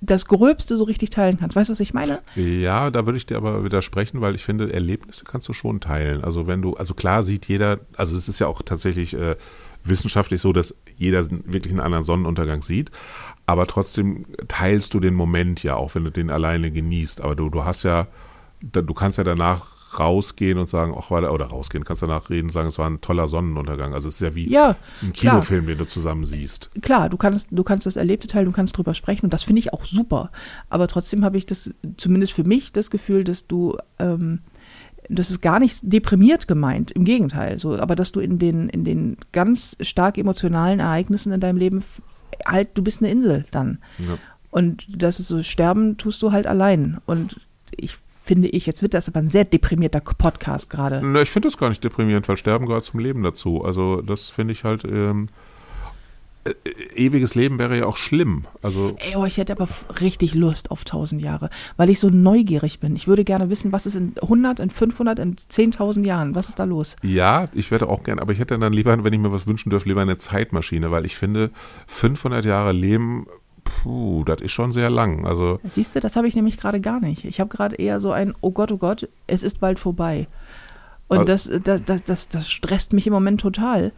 das Gröbste so richtig teilen kannst. Weißt du, was ich meine? Ja, da würde ich dir aber widersprechen, weil ich finde, Erlebnisse kannst du schon teilen. Also wenn du, also klar sieht jeder, also es ist ja auch tatsächlich äh, wissenschaftlich so, dass jeder wirklich einen anderen Sonnenuntergang sieht aber trotzdem teilst du den Moment ja, auch wenn du den alleine genießt. Aber du, du hast ja, du kannst ja danach rausgehen und sagen, ach, war oder rausgehen, kannst danach reden und sagen, es war ein toller Sonnenuntergang. Also es ist ja wie ja, ein Kinofilm, klar. den du zusammen siehst. Klar, du kannst, du kannst das Erlebte teilen, du kannst drüber sprechen und das finde ich auch super. Aber trotzdem habe ich das, zumindest für mich, das Gefühl, dass du, ähm, das ist gar nicht deprimiert gemeint, im Gegenteil, so, aber dass du in den, in den ganz stark emotionalen Ereignissen in deinem Leben halt, du bist eine Insel dann. Ja. Und das ist so, sterben tust du halt allein. Und ich finde ich, jetzt wird das aber ein sehr deprimierter Podcast gerade. Ich finde das gar nicht deprimierend, weil Sterben gehört zum Leben dazu. Also das finde ich halt, ähm, äh, ewiges Leben wäre ja auch schlimm. Also Ey, oh, ich hätte aber richtig Lust auf 1000 Jahre, weil ich so neugierig bin. Ich würde gerne wissen, was ist in 100, in 500, in 10.000 Jahren? Was ist da los? Ja, ich werde auch gerne, aber ich hätte dann lieber, wenn ich mir was wünschen dürfte, lieber eine Zeitmaschine, weil ich finde, 500 Jahre Leben Puh, das ist schon sehr lang. Also Siehst du, das habe ich nämlich gerade gar nicht. Ich habe gerade eher so ein, oh Gott, oh Gott, es ist bald vorbei. Und also, das, das, das, das, das stresst mich im Moment total.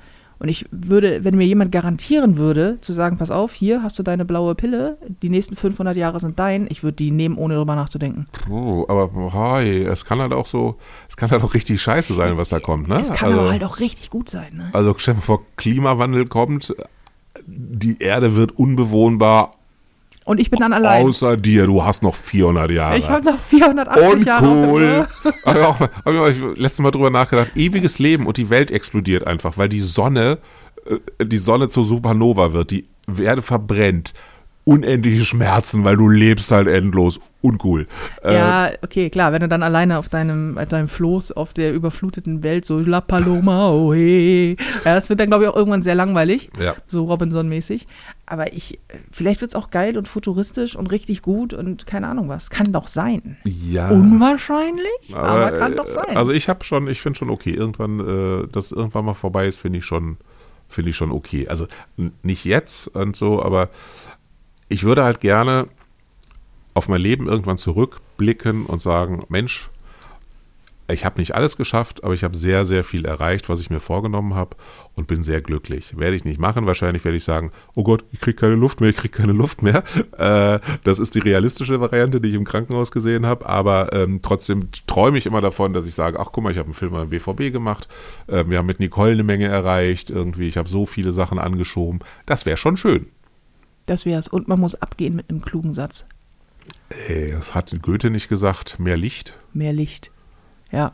Und ich würde, wenn mir jemand garantieren würde, zu sagen, pass auf, hier hast du deine blaue Pille, die nächsten 500 Jahre sind dein, ich würde die nehmen, ohne drüber nachzudenken. Oh, aber hi, es kann halt auch so, es kann halt auch richtig scheiße sein, was da kommt, ne? Es kann also, aber halt auch richtig gut sein, ne? Also stell dir vor, Klimawandel kommt, die Erde wird unbewohnbar, Und ich bin dann allein. außer dir, du hast noch 400 Jahre. Ich habe noch 480 Jahre auf der Uncool. Uhr. Hab ich auch, hab ich auch letztes Mal drüber nachgedacht. Ewiges Leben und die Welt explodiert einfach, weil die Sonne, äh, die Sonne zur Supernova wird. Die Erde verbrennt. Unendliche Schmerzen, weil du lebst halt endlos. Uncool. Äh, Ja, okay, klar, wenn du dann alleine auf deinem, auf deinem Floß auf der überfluteten Welt so La Paloma, oh hey. Ja, das wird dann, glaube ich, auch irgendwann sehr langweilig, ja. so Robinson-mäßig. Aber ich, vielleicht wird es auch geil und futuristisch und richtig gut und keine Ahnung was. Kann doch sein. ja. Unwahrscheinlich, aber, kann äh, doch sein. Also ich habe schon, ich finde schon okay. Irgendwann, äh, dass irgendwann mal vorbei ist, finde ich schon, finde ich schon okay. Also nicht jetzt und so, aber ich würde halt gerne auf mein Leben irgendwann zurückblicken und sagen, Mensch, ich habe nicht alles geschafft, aber ich habe sehr, sehr viel erreicht, was ich mir vorgenommen habe und bin sehr glücklich. Werde ich nicht machen. Wahrscheinlich werde ich sagen, oh Gott, ich kriege keine Luft mehr, ich kriege keine Luft mehr. Äh, das ist die realistische Variante, die ich im Krankenhaus gesehen habe. Aber ähm, trotzdem träume ich immer davon, dass ich sage, ach guck mal, ich habe einen Film beim BVB gemacht. Äh, wir haben mit Nicole eine Menge erreicht. Irgendwie, ich habe so viele Sachen angeschoben. Das wäre schon schön. Das wär's. Und man muss abgehen mit einem klugen Satz. Äh, das hat Goethe nicht gesagt. Mehr Licht. Mehr Licht. Ja.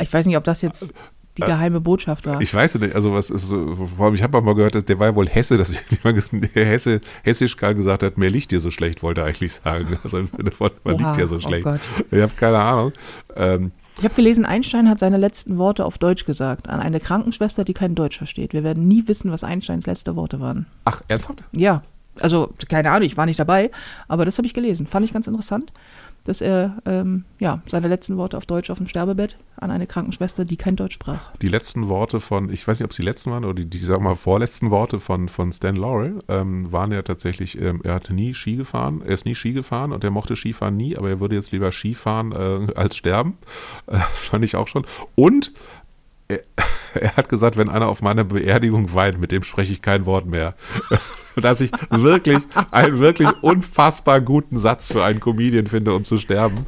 Ich weiß nicht, ob das jetzt die geheime Botschaft war. Äh, Ich weiß nicht, also was vor allem, ich habe mal gehört, dass der war ja wohl Hesse, dass jemand der Hesse, Hessisch gerade gesagt hat, mir liegt dir so schlecht, wollte er eigentlich sagen. Also im Sinne von, man Oha, liegt dir so oh schlecht. Gott. ich habe keine Ahnung. Ähm, Ich habe gelesen, Einstein hat seine letzten Worte auf Deutsch gesagt an eine Krankenschwester, die kein Deutsch versteht. Wir werden nie wissen, was Einsteins letzte Worte waren. ach, ernsthaft? Ja, also keine Ahnung, ich war nicht dabei, aber das habe ich gelesen. Fand ich ganz interessant, dass er ähm, ja seine letzten Worte auf Deutsch auf dem Sterbebett an eine Krankenschwester, die kein Deutsch sprach. Die letzten Worte von, ich weiß nicht, ob es die letzten waren oder die, die sag mal, vorletzten Worte von, von Stan Laurel ähm, waren ja tatsächlich, ähm, er hatte nie Ski gefahren, er ist nie Ski gefahren und er mochte Skifahren nie, aber er würde jetzt lieber Skifahren äh, als sterben. Äh, das fand ich auch schon. Und er, er hat gesagt, wenn einer auf meiner Beerdigung weint, mit dem spreche ich kein Wort mehr. Dass ich wirklich einen wirklich unfassbar guten Satz für einen Comedian finde, um zu sterben.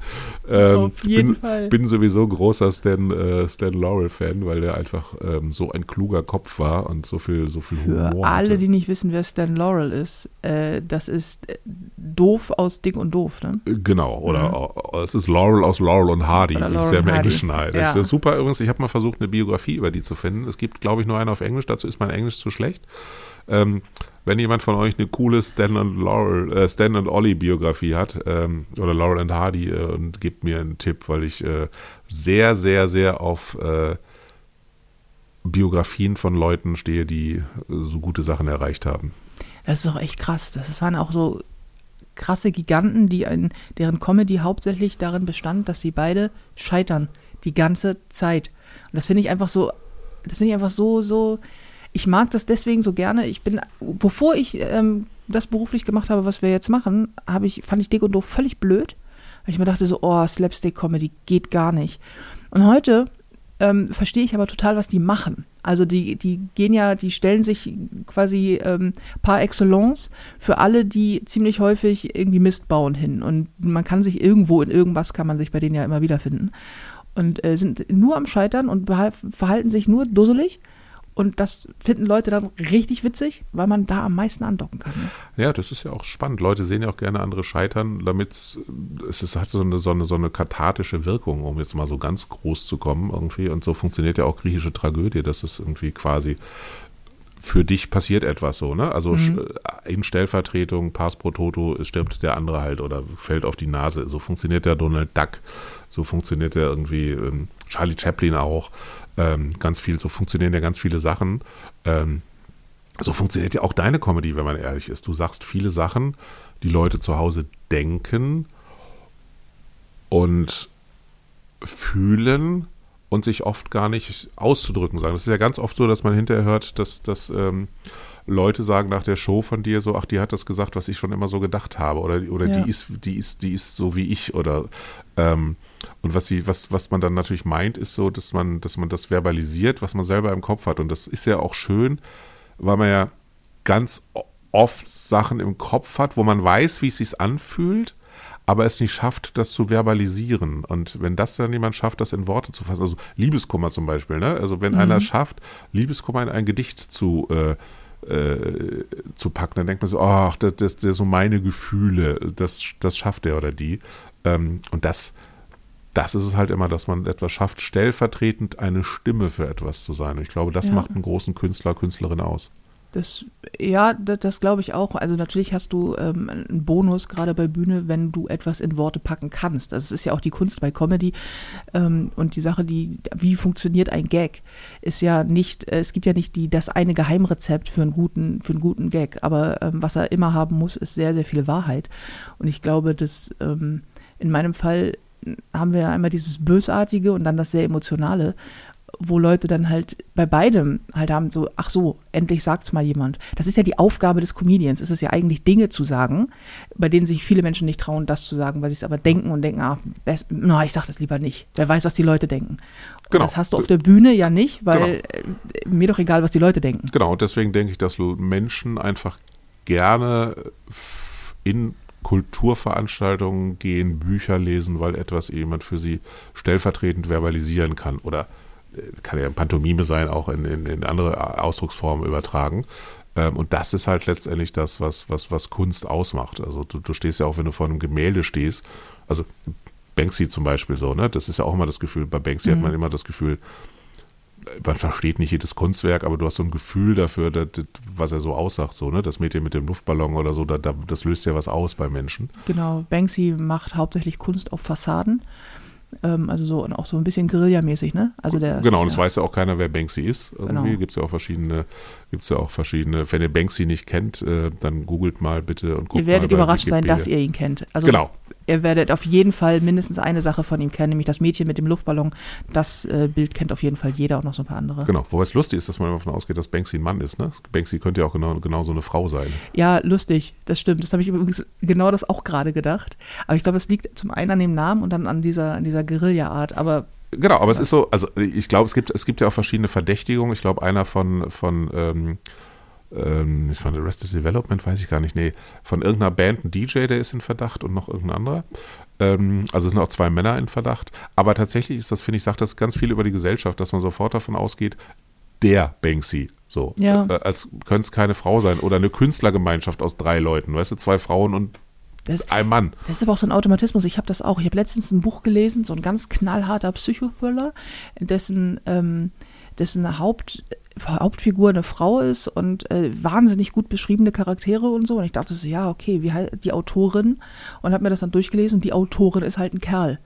Ähm, Auf jeden bin, Fall. bin sowieso großer Stan, äh, Stan Laurel-Fan, weil der einfach ähm, so ein kluger Kopf war und so viel, so viel Für Humor alle, hatte. die nicht wissen, wer Stan Laurel ist, äh, das ist äh, doof aus Dick und Doof, ne? Genau, oder äh, es ist Laurel aus Laurel und Hardy, Oder wie es ja im. Englischen heißt. Ja. Das ist super übrigens, ich habe mal versucht, eine Biografie über die zu finden. Es gibt, glaube ich, nur eine auf Englisch, dazu ist mein Englisch zu schlecht. Ähm, wenn jemand von euch eine coole Stan und Laurel, äh, Stan und Ollie Biografie hat, ähm, oder Laurel und Hardy, äh, und gebt mir einen Tipp, weil ich äh, sehr, sehr, sehr auf äh, Biografien von Leuten stehe, die äh, so gute Sachen erreicht haben. Das ist doch echt krass. Das waren auch so krasse Giganten, die ein, deren Comedy hauptsächlich darin bestand, dass sie beide scheitern die ganze Zeit. Und das finde ich einfach so, das finde ich einfach so, so, ich mag das deswegen so gerne. Ich bin, bevor ich ähm, das beruflich gemacht habe, was wir jetzt machen, habe ich, fand ich Dick und Doof völlig blöd. Weil ich mir dachte so, oh, Slapstick-Comedy geht gar nicht. Und heute ähm, verstehe ich aber total, was die machen. Also die, die gehen ja, die stellen sich quasi ähm, par excellence für alle, die ziemlich häufig irgendwie Mist bauen hin. Und man kann sich irgendwo in irgendwas kann man sich bei denen ja immer wiederfinden. Und äh, sind nur am Scheitern und verhalten sich nur dusselig. Und das finden Leute dann richtig witzig, weil man da am meisten andocken kann. Ne? Ja, das ist ja auch spannend. Leute sehen ja auch gerne andere scheitern, damit es ist, hat so eine, so, eine, so eine kathartische Wirkung, um jetzt mal so ganz groß zu kommen irgendwie. Und so funktioniert ja auch griechische Tragödie, dass es irgendwie quasi für dich passiert etwas so, ne? Also in Stellvertretung, Pass pro Toto, es stirbt der andere halt oder fällt auf die Nase. So funktioniert der Donald Duck, so funktioniert der irgendwie ähm, Charlie Chaplin auch. Ähm, ganz viel, so funktionieren ja ganz viele Sachen. Ähm, so funktioniert ja auch deine Comedy, wenn man ehrlich ist. Du sagst viele Sachen, die Leute zu Hause denken und fühlen und sich oft gar nicht auszudrücken sagen. Das ist ja ganz oft so, dass man hinterher hört, dass, dass ähm, Leute sagen nach der Show von dir so, ach, die hat das gesagt, was ich schon immer so gedacht habe. Oder, oder Ja. die ist, die ist, die ist so wie ich. Oder ähm, und was sie, was, was man dann natürlich meint, ist so, dass man, dass man das verbalisiert, was man selber im Kopf hat. Und das ist ja auch schön, weil man ja ganz oft Sachen im Kopf hat, wo man weiß, wie es sich anfühlt, aber es nicht schafft, das zu verbalisieren. Und wenn das dann jemand schafft, das in Worte zu fassen, also Liebeskummer zum Beispiel, ne? Also wenn einer schafft, Liebeskummer in ein Gedicht zu äh, äh, zu packen, dann denkt man so, ach, das, das, das so meine Gefühle, das, das schafft der oder die. Ähm, und das, das ist es halt immer, dass man etwas schafft, stellvertretend eine Stimme für etwas zu sein. Und ich glaube, das Ja. macht einen großen Künstler, Künstlerin aus. Das, ja, das, das glaube ich auch. Also natürlich hast du ähm, einen Bonus gerade bei Bühne, wenn du etwas in Worte packen kannst. Das ist ja auch die Kunst bei Comedy. Ähm, und die Sache, die, wie funktioniert ein Gag, ist ja nicht, äh, es gibt ja nicht die, das eine Geheimrezept für einen guten, für einen guten Gag. Aber ähm, was er immer haben muss, ist sehr, sehr viel Wahrheit. Und ich glaube, dass ähm, in meinem Fall haben wir einmal dieses Bösartige und dann das sehr Emotionale wo Leute dann halt bei beidem halt haben so, ach so, endlich sagt's mal jemand. Das ist ja die Aufgabe des Comedians. Es ist ja eigentlich Dinge zu sagen, bei denen sich viele Menschen nicht trauen, das zu sagen, weil sie es aber denken und denken, ah, best, na, ich sag das lieber nicht. Wer weiß, was die Leute denken. Und Genau. Das hast du auf der Bühne ja nicht, weil äh, mir doch egal, was die Leute denken. Genau, und deswegen denke ich, dass Menschen einfach gerne in Kulturveranstaltungen gehen, Bücher lesen, weil etwas jemand für sie stellvertretend verbalisieren kann. Oder äh, kann ja Pantomime sein, auch in, in, in andere Ausdrucksformen übertragen. Ähm, Und das ist halt letztendlich das, was, was, was Kunst ausmacht. Also du, du stehst ja auch, wenn du vor einem Gemälde stehst, also Banksy zum Beispiel so, ne? Das ist ja auch immer das Gefühl, bei Banksy hat man immer das Gefühl, man versteht nicht jedes Kunstwerk, aber du hast so ein Gefühl dafür, dass, das, was er so aussagt, so, ne? Das Mädchen mit dem Luftballon oder so, da, da, das löst ja was aus bei Menschen. Genau, Banksy macht hauptsächlich Kunst auf Fassaden. Ähm, also so und auch so ein bisschen Guerillamäßig, ne? Also der genau, und es ja, weiß ja auch keiner, wer Banksy ist. Irgendwie Genau. gibt es ja auch verschiedene, gibt's ja auch verschiedene, wenn ihr Banksy nicht kennt, äh, dann googelt mal bitte und guckt Ihr werdet mal überrascht sein, Wikipedia. dass ihr ihn kennt. Also Genau. Ihr werdet auf jeden Fall mindestens eine Sache von ihm kennen, nämlich das Mädchen mit dem Luftballon. Das äh, Bild kennt auf jeden Fall jeder und noch so ein paar andere. Genau, wobei es lustig ist, dass man immer davon ausgeht, dass Banksy ein Mann ist. Ne? Banksy könnte ja auch genau, genau so eine Frau sein. Ja, lustig, das stimmt. Das habe ich übrigens genau das auch gerade gedacht. Aber ich glaube, es liegt zum einen an dem Namen und dann an dieser, an dieser Guerilla-Art. Aber Genau, aber es ist so, also ich glaube, es gibt, es gibt ja auch verschiedene Verdächtigungen. Ich glaube, einer von, von ähm, ähm, von Arrested Development, weiß ich gar nicht, nee, von irgendeiner Band, ein DJ, der ist in Verdacht und noch irgendein anderer. Ähm, also es sind auch zwei Männer in Verdacht. Aber tatsächlich ist das, finde ich, sagt das ganz viel über die Gesellschaft, dass man sofort davon ausgeht, der Banksy. So, Ja. äh, als könnte es keine Frau sein oder eine Künstlergemeinschaft aus drei Leuten, weißt du, zwei Frauen und das, ein Mann. das ist aber auch so ein Automatismus. Ich habe das auch. Ich habe letztens ein Buch gelesen, so ein ganz knallharter Psychothriller, dessen, ähm, dessen Haupt, Hauptfigur eine Frau ist und äh, wahnsinnig gut beschriebene Charaktere und so. Und ich dachte so, ja, okay, wie heißt die Autorin? Und habe mir das dann durchgelesen und die Autorin ist halt ein Kerl.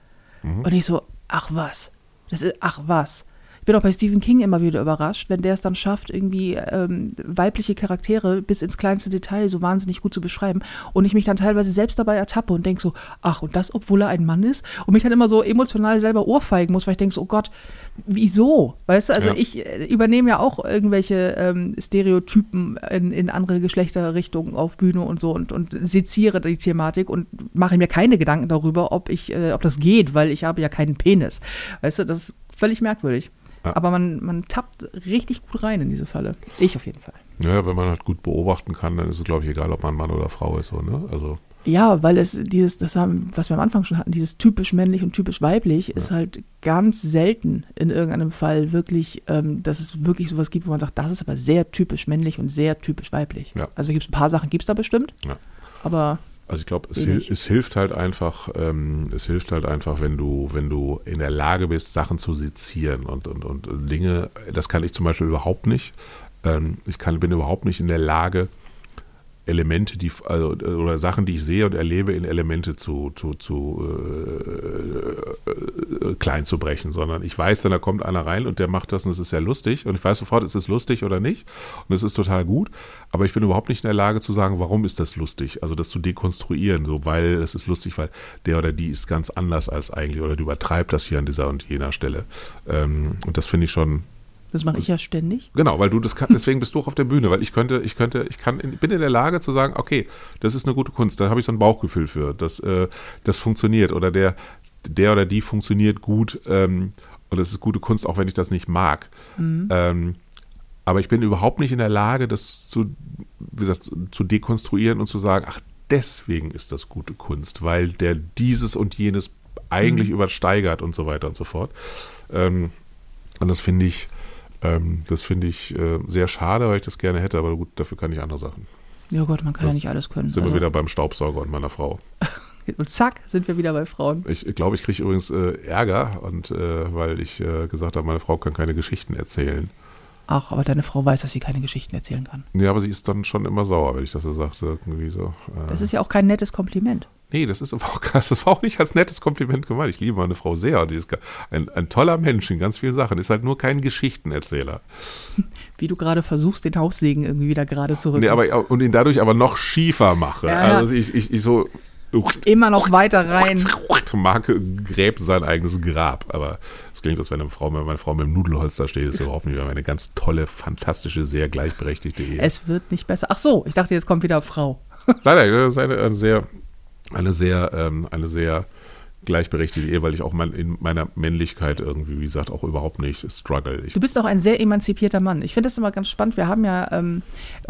Und ich so, ach was. Das ist, ach was. Ich bin auch bei Stephen King immer wieder überrascht, wenn der es dann schafft, irgendwie ähm, weibliche Charaktere bis ins kleinste Detail so wahnsinnig gut zu beschreiben und ich mich dann teilweise selbst dabei ertappe und denke so, ach, und das, obwohl er ein Mann ist und mich dann immer so emotional selber ohrfeigen muss, weil ich denke so, oh Gott, wieso? Weißt du, also Ja. ich äh, übernehme ja auch irgendwelche ähm, Stereotypen in, in andere Geschlechterrichtungen auf Bühne und so und, und seziere die Thematik und mache mir keine Gedanken darüber, ob ich, äh, ob das geht, weil ich habe ja keinen Penis. Weißt du, das ist völlig merkwürdig. Ja. Aber man, man tappt richtig gut rein in diese Falle. Ich auf jeden Fall. Ja, wenn man halt gut beobachten kann, dann ist es, glaube ich, egal, ob man Mann oder Frau ist. So, ne? Also Ja, weil es dieses, das haben, was wir am Anfang schon hatten, dieses typisch männlich und typisch weiblich, ist halt ganz selten in irgendeinem Fall wirklich, ähm, dass es wirklich sowas gibt, wo man sagt, das ist aber sehr typisch männlich und sehr typisch weiblich. Ja. Also gibt es ein paar Sachen, gibt es da bestimmt, Ja. aber Also ich glaube, es, es hilft halt einfach, ähm, es hilft halt einfach, wenn du, wenn du in der Lage bist, Sachen zu sezieren und, und, und Dinge, das kann ich zum Beispiel überhaupt nicht. Ähm, ich kann, bin überhaupt nicht in der Lage, Elemente, die also, oder Sachen, die ich sehe und erlebe, in Elemente zu, zu, zu äh, äh, klein zu brechen, sondern ich weiß dann, da kommt einer rein und der macht das und es ist ja lustig und ich weiß sofort, ist es lustig oder nicht und es ist total gut, aber ich bin überhaupt nicht in der Lage zu sagen, warum ist das lustig, also das zu dekonstruieren, so weil es ist lustig, weil der oder die ist ganz anders als eigentlich oder die übertreibt das hier an dieser und jener Stelle. Ähm, und das finde ich schon Das mache ich ja ständig. Genau, weil du das kann, deswegen bist du auch auf der Bühne, weil ich könnte, ich könnte, ich kann, bin in der Lage zu sagen, okay, das ist eine gute Kunst, da habe ich so ein Bauchgefühl für, das, äh, das funktioniert oder der, der oder die funktioniert gut ähm, und das ist gute Kunst, auch wenn ich das nicht mag. Mhm. Ähm, aber ich bin überhaupt nicht in der Lage, das zu, wie gesagt, zu dekonstruieren und zu sagen, ach, deswegen ist das gute Kunst, weil der dieses und jenes eigentlich mhm. übersteigert und so weiter und so fort. Ähm, und das finde ich, ähm, das finde ich äh, sehr schade, weil ich das gerne hätte, aber gut, dafür kann ich andere Sachen. Ja Gott, man kann das ja nicht alles können. Sind also. wir wieder beim Staubsauger und meiner Frau. und zack, sind wir wieder bei Frauen. Ich glaube, ich kriege übrigens äh, Ärger, und, äh, weil ich äh, gesagt habe, meine Frau kann keine Geschichten erzählen. Ach, aber deine Frau weiß, dass sie keine Geschichten erzählen kann. Ja, aber sie ist dann schon immer sauer, wenn ich das so sage. Irgendwie so. Äh. Das ist ja auch kein nettes Kompliment. Nee, das ist aber auch, das war auch nicht als nettes Kompliment gemeint. Ich liebe meine Frau sehr. Die ist ein, ein toller Mensch in ganz vielen Sachen. Ist halt nur kein Geschichtenerzähler. Wie du gerade versuchst, den Haussegen irgendwie wieder gerade zu rücken. Nee, aber, und ihn dadurch aber noch schiefer mache. Ja, also ich, ich, ich so. Immer noch weiter rein. Marke gräbt sein eigenes Grab. Aber es klingt, als wenn eine Frau, meine Frau mit dem Nudelholz da steht, ist überhaupt nicht mehr eine ganz tolle, fantastische, sehr gleichberechtigte Ehe. Es wird nicht besser. Ach so, ich dachte, jetzt kommt wieder Frau. Nein, nein, das ist eine, eine sehr eine sehr, ähm, eine sehr gleichberechtigte Ehe, weil ich auch mein, in meiner Männlichkeit irgendwie, wie gesagt, auch überhaupt nicht struggle. Ich du bist auch ein sehr emanzipierter Mann. Ich finde das immer ganz spannend. Wir haben ja ähm,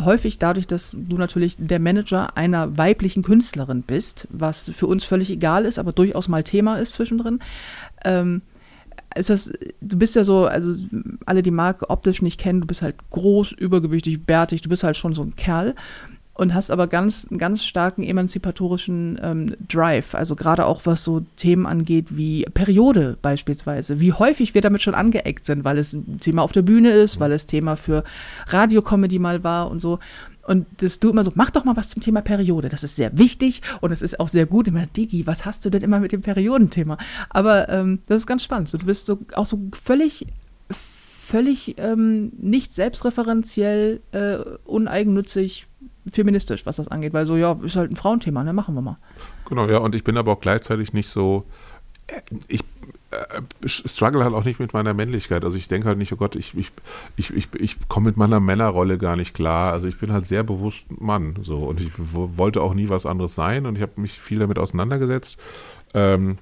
häufig dadurch, dass du natürlich der Manager einer weiblichen Künstlerin bist, was für uns völlig egal ist, aber durchaus mal Thema ist zwischendrin. Ähm, ist das, du bist ja so, also alle, die Marke optisch nicht kennen, du bist halt groß, übergewichtig, bärtig, du bist halt schon so ein Kerl und hast aber ganz, ganz starken emanzipatorischen ähm, Drive. Also gerade auch was so Themen angeht wie Periode beispielsweise. Wie häufig wir damit schon angeeckt sind, weil es ein Thema auf der Bühne ist, weil es Thema für Radiocomedy mal war und so. Und dass du immer so, mach doch mal was zum Thema Periode. Das ist sehr wichtig und es ist auch sehr gut. Immer, Digi, was hast du denn immer mit dem Periodenthema? Aber ähm, das ist ganz spannend. So, du bist so auch so völlig völlig ähm, nicht selbstreferenziell, äh, uneigennützig, feministisch, was das angeht, weil so, ja, ist halt ein Frauenthema, ne, machen wir mal. Genau, ja, und ich bin aber auch gleichzeitig nicht so, äh, ich äh, struggle halt auch nicht mit meiner Männlichkeit. Also ich denke halt nicht, oh Gott, ich, ich, ich, ich, ich komme mit meiner Männerrolle gar nicht klar. Also ich bin halt sehr bewusst Mann. So. Und ich wollte auch nie was anderes sein und ich habe mich viel damit auseinandergesetzt. Ähm,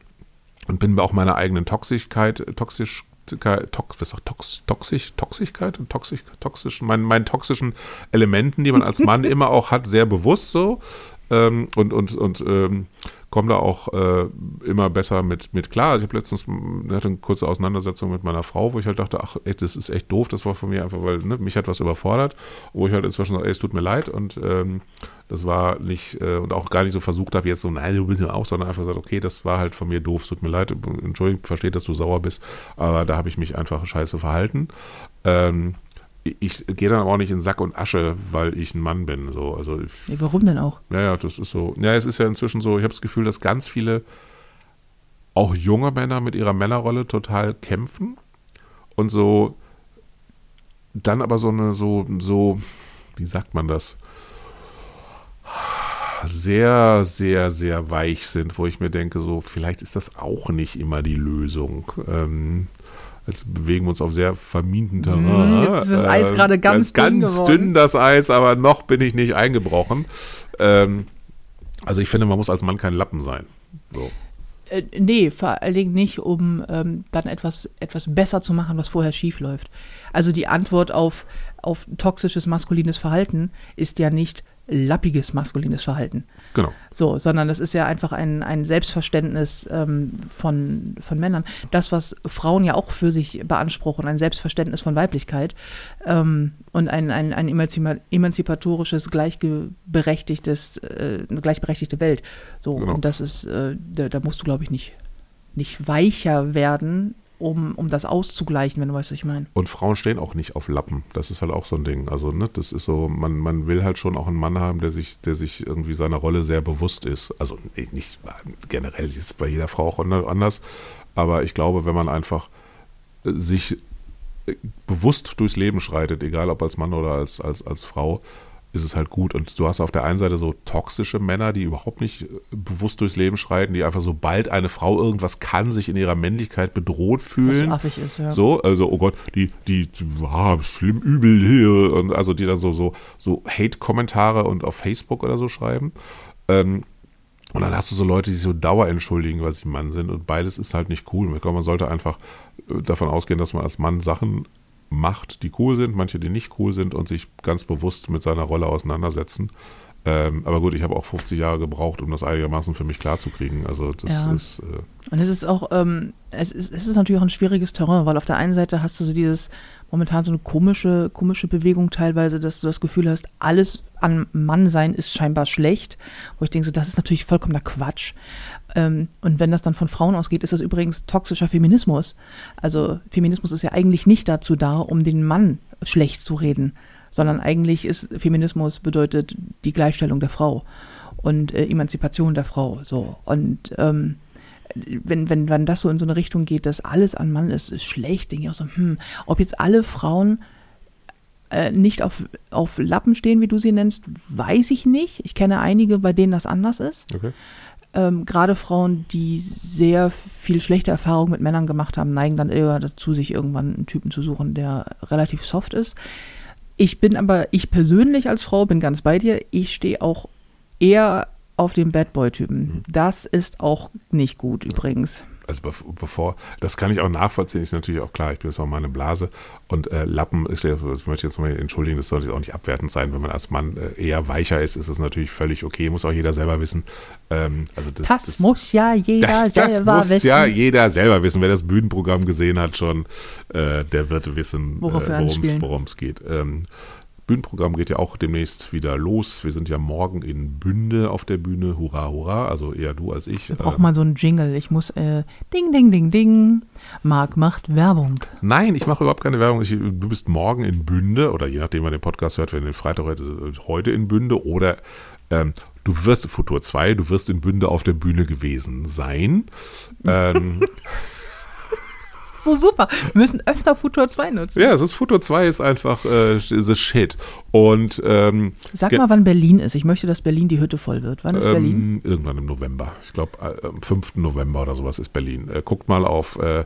und bin auch meiner eigenen Toxigkeit, toxisch, Tox, Tox, Toxisch, Toxigkeit, Toxisch, toxisch, meinen, meinen toxischen Elementen, die man als Mann immer auch hat, sehr bewusst so. Ähm, und und, und ähm, komme da auch äh, immer besser mit, mit klar. Ich habe letztens hatte eine kurze Auseinandersetzung mit meiner Frau, wo ich halt dachte, ach, ey, das ist echt doof, das war von mir einfach, weil ne, mich hat was überfordert, wo ich halt inzwischen sage, ey, es tut mir leid und ähm, das war nicht, äh, und auch gar nicht so versucht habe, jetzt so, nein, du bist ja auch, sondern einfach gesagt, okay, das war halt von mir doof, es tut mir leid, Entschuldigung, verstehe, dass du sauer bist, aber da habe ich mich einfach scheiße verhalten. Ähm, ich gehe dann aber auch nicht in Sack und Asche, weil ich ein Mann bin. So. Also ich, Warum denn auch? Ja, ja, das ist so. Ja, es ist ja inzwischen so, ich habe das Gefühl, dass ganz viele, auch junge Männer mit ihrer Männerrolle total kämpfen und so dann aber so eine, so, so, wie sagt man das? Sehr, sehr, sehr weich sind, wo ich mir denke, so, vielleicht ist das auch nicht immer die Lösung. Ähm, Jetzt bewegen wir uns auf sehr verminten Terrain. Mm, jetzt ist das Eis äh, gerade ganz, dünn ganz dünn das Eis, aber noch bin ich nicht eingebrochen. Ähm, also ich finde, man muss als Mann kein Lappen sein. So. Äh, nee, vor allen Dingen nicht, um ähm, dann etwas, etwas besser zu machen, was vorher schief läuft. Also die Antwort auf, auf toxisches maskulines Verhalten ist ja nicht lappiges maskulines Verhalten. Genau. So, sondern das ist ja einfach ein, ein Selbstverständnis ähm, von, von Männern. Das, was Frauen ja auch für sich beanspruchen, ein Selbstverständnis von Weiblichkeit ähm, und ein, ein, ein emanzipatorisches, gleichberechtigtes, äh, eine gleichberechtigte Welt. So, genau. und das ist, äh, da, da musst du, glaube ich, nicht, nicht weicher werden, um, um das auszugleichen, wenn du weißt, was ich meine. Und Frauen stehen auch nicht auf Lappen. Das ist halt auch so ein Ding. Also, ne, das ist so, man, man will halt schon auch einen Mann haben, der sich, der sich irgendwie seiner Rolle sehr bewusst ist. Also nicht generell ist bei jeder Frau auch anders. Aber ich glaube, wenn man einfach sich bewusst durchs Leben schreitet, egal ob als Mann oder als, als, als Frau, ist es halt gut. Und du hast auf der einen Seite so toxische Männer, die überhaupt nicht äh, bewusst durchs Leben schreiten, die einfach sobald eine Frau irgendwas kann, sich in ihrer Männlichkeit bedroht fühlen. Was affig ist, ja. So, also, oh Gott, die, die, ah, schlimm übel hier. Und also die dann so, so, so Hate-Kommentare und auf Facebook oder so schreiben. Ähm, und dann hast du so Leute, die sich so Dauer entschuldigen, weil sie Mann sind. Und beides ist halt nicht cool. Ich glaube, man sollte einfach äh, davon ausgehen, dass man als Mann Sachen macht, die cool sind, manche, die nicht cool sind und sich ganz bewusst mit seiner Rolle auseinandersetzen. Ähm, aber gut, ich habe auch 50 Jahre gebraucht, um das einigermaßen für mich klarzukriegen. Also das Ja. ist äh, Und es ist auch, ähm, es, ist, es ist natürlich auch ein schwieriges Terrain, weil auf der einen Seite hast du so dieses, momentan so eine komische, komische Bewegung teilweise, dass du das Gefühl hast, alles an Mannsein ist scheinbar schlecht, wo ich denke, so, das ist natürlich vollkommener Quatsch. Ähm, und wenn das dann von Frauen ausgeht, ist das übrigens toxischer Feminismus. Also Feminismus ist ja eigentlich nicht dazu da, um den Mann schlecht zu reden, sondern eigentlich ist Feminismus bedeutet die Gleichstellung der Frau und äh, Emanzipation der Frau. So und ähm, wenn, wenn, wenn das so in so eine Richtung geht, dass alles an Mann ist, ist schlecht, denke ich auch so, hm, ob jetzt alle Frauen äh, nicht auf, auf Lappen stehen, wie du sie nennst, weiß ich nicht. Ich kenne einige, bei denen das anders ist. okay. Ähm, Gerade Frauen, die sehr viel schlechte Erfahrungen mit Männern gemacht haben, neigen dann eher dazu, sich irgendwann einen Typen zu suchen, der relativ soft ist. Ich bin aber, ich persönlich als Frau bin ganz bei dir, ich stehe auch eher auf den Bad Boy-Typen. Das ist auch nicht gut übrigens. Also bev- bevor, das kann ich auch nachvollziehen, ist natürlich auch klar, ich bin jetzt auch mal eine Blase und äh, Lappen, ist, das möchte ich jetzt mal entschuldigen, das sollte jetzt auch nicht abwertend sein, wenn man als Mann äh, eher weicher ist, ist es natürlich völlig okay, muss auch jeder selber wissen. Ähm, also das, Das, muss ja jeder das, selber das muss wissen. ja jeder selber wissen. Wer das Bühnenprogramm gesehen hat schon, äh, der wird wissen, äh, worum anspielen. es worum es geht. Ähm, Bühnenprogramm geht ja auch demnächst wieder los. Wir sind ja morgen in Bünde auf der Bühne. Hurra, hurra. Also eher du als ich. Wir brauchen Ähm, mal so einen Jingle. Ich muss, äh, ding, ding, ding, ding. Marc macht Werbung. Nein, ich mache überhaupt keine Werbung. Ich, du bist morgen in Bünde oder je nachdem, wann den Podcast hört, wenn den Freitag heute, heute in Bünde oder ähm, du wirst, Futur 2, du wirst in Bünde auf der Bühne gewesen sein. ähm, so super. Wir müssen öfter Futur 2 nutzen. ja, es ist Futur 2 ist einfach äh, the shit. Und ähm, Sag mal, wann Berlin ist. Ich möchte, dass Berlin die Hütte voll wird. Wann ist Berlin? ähm, irgendwann im November. Ich glaube, äh, am 5. November oder sowas ist Berlin. Äh, guckt mal auf äh,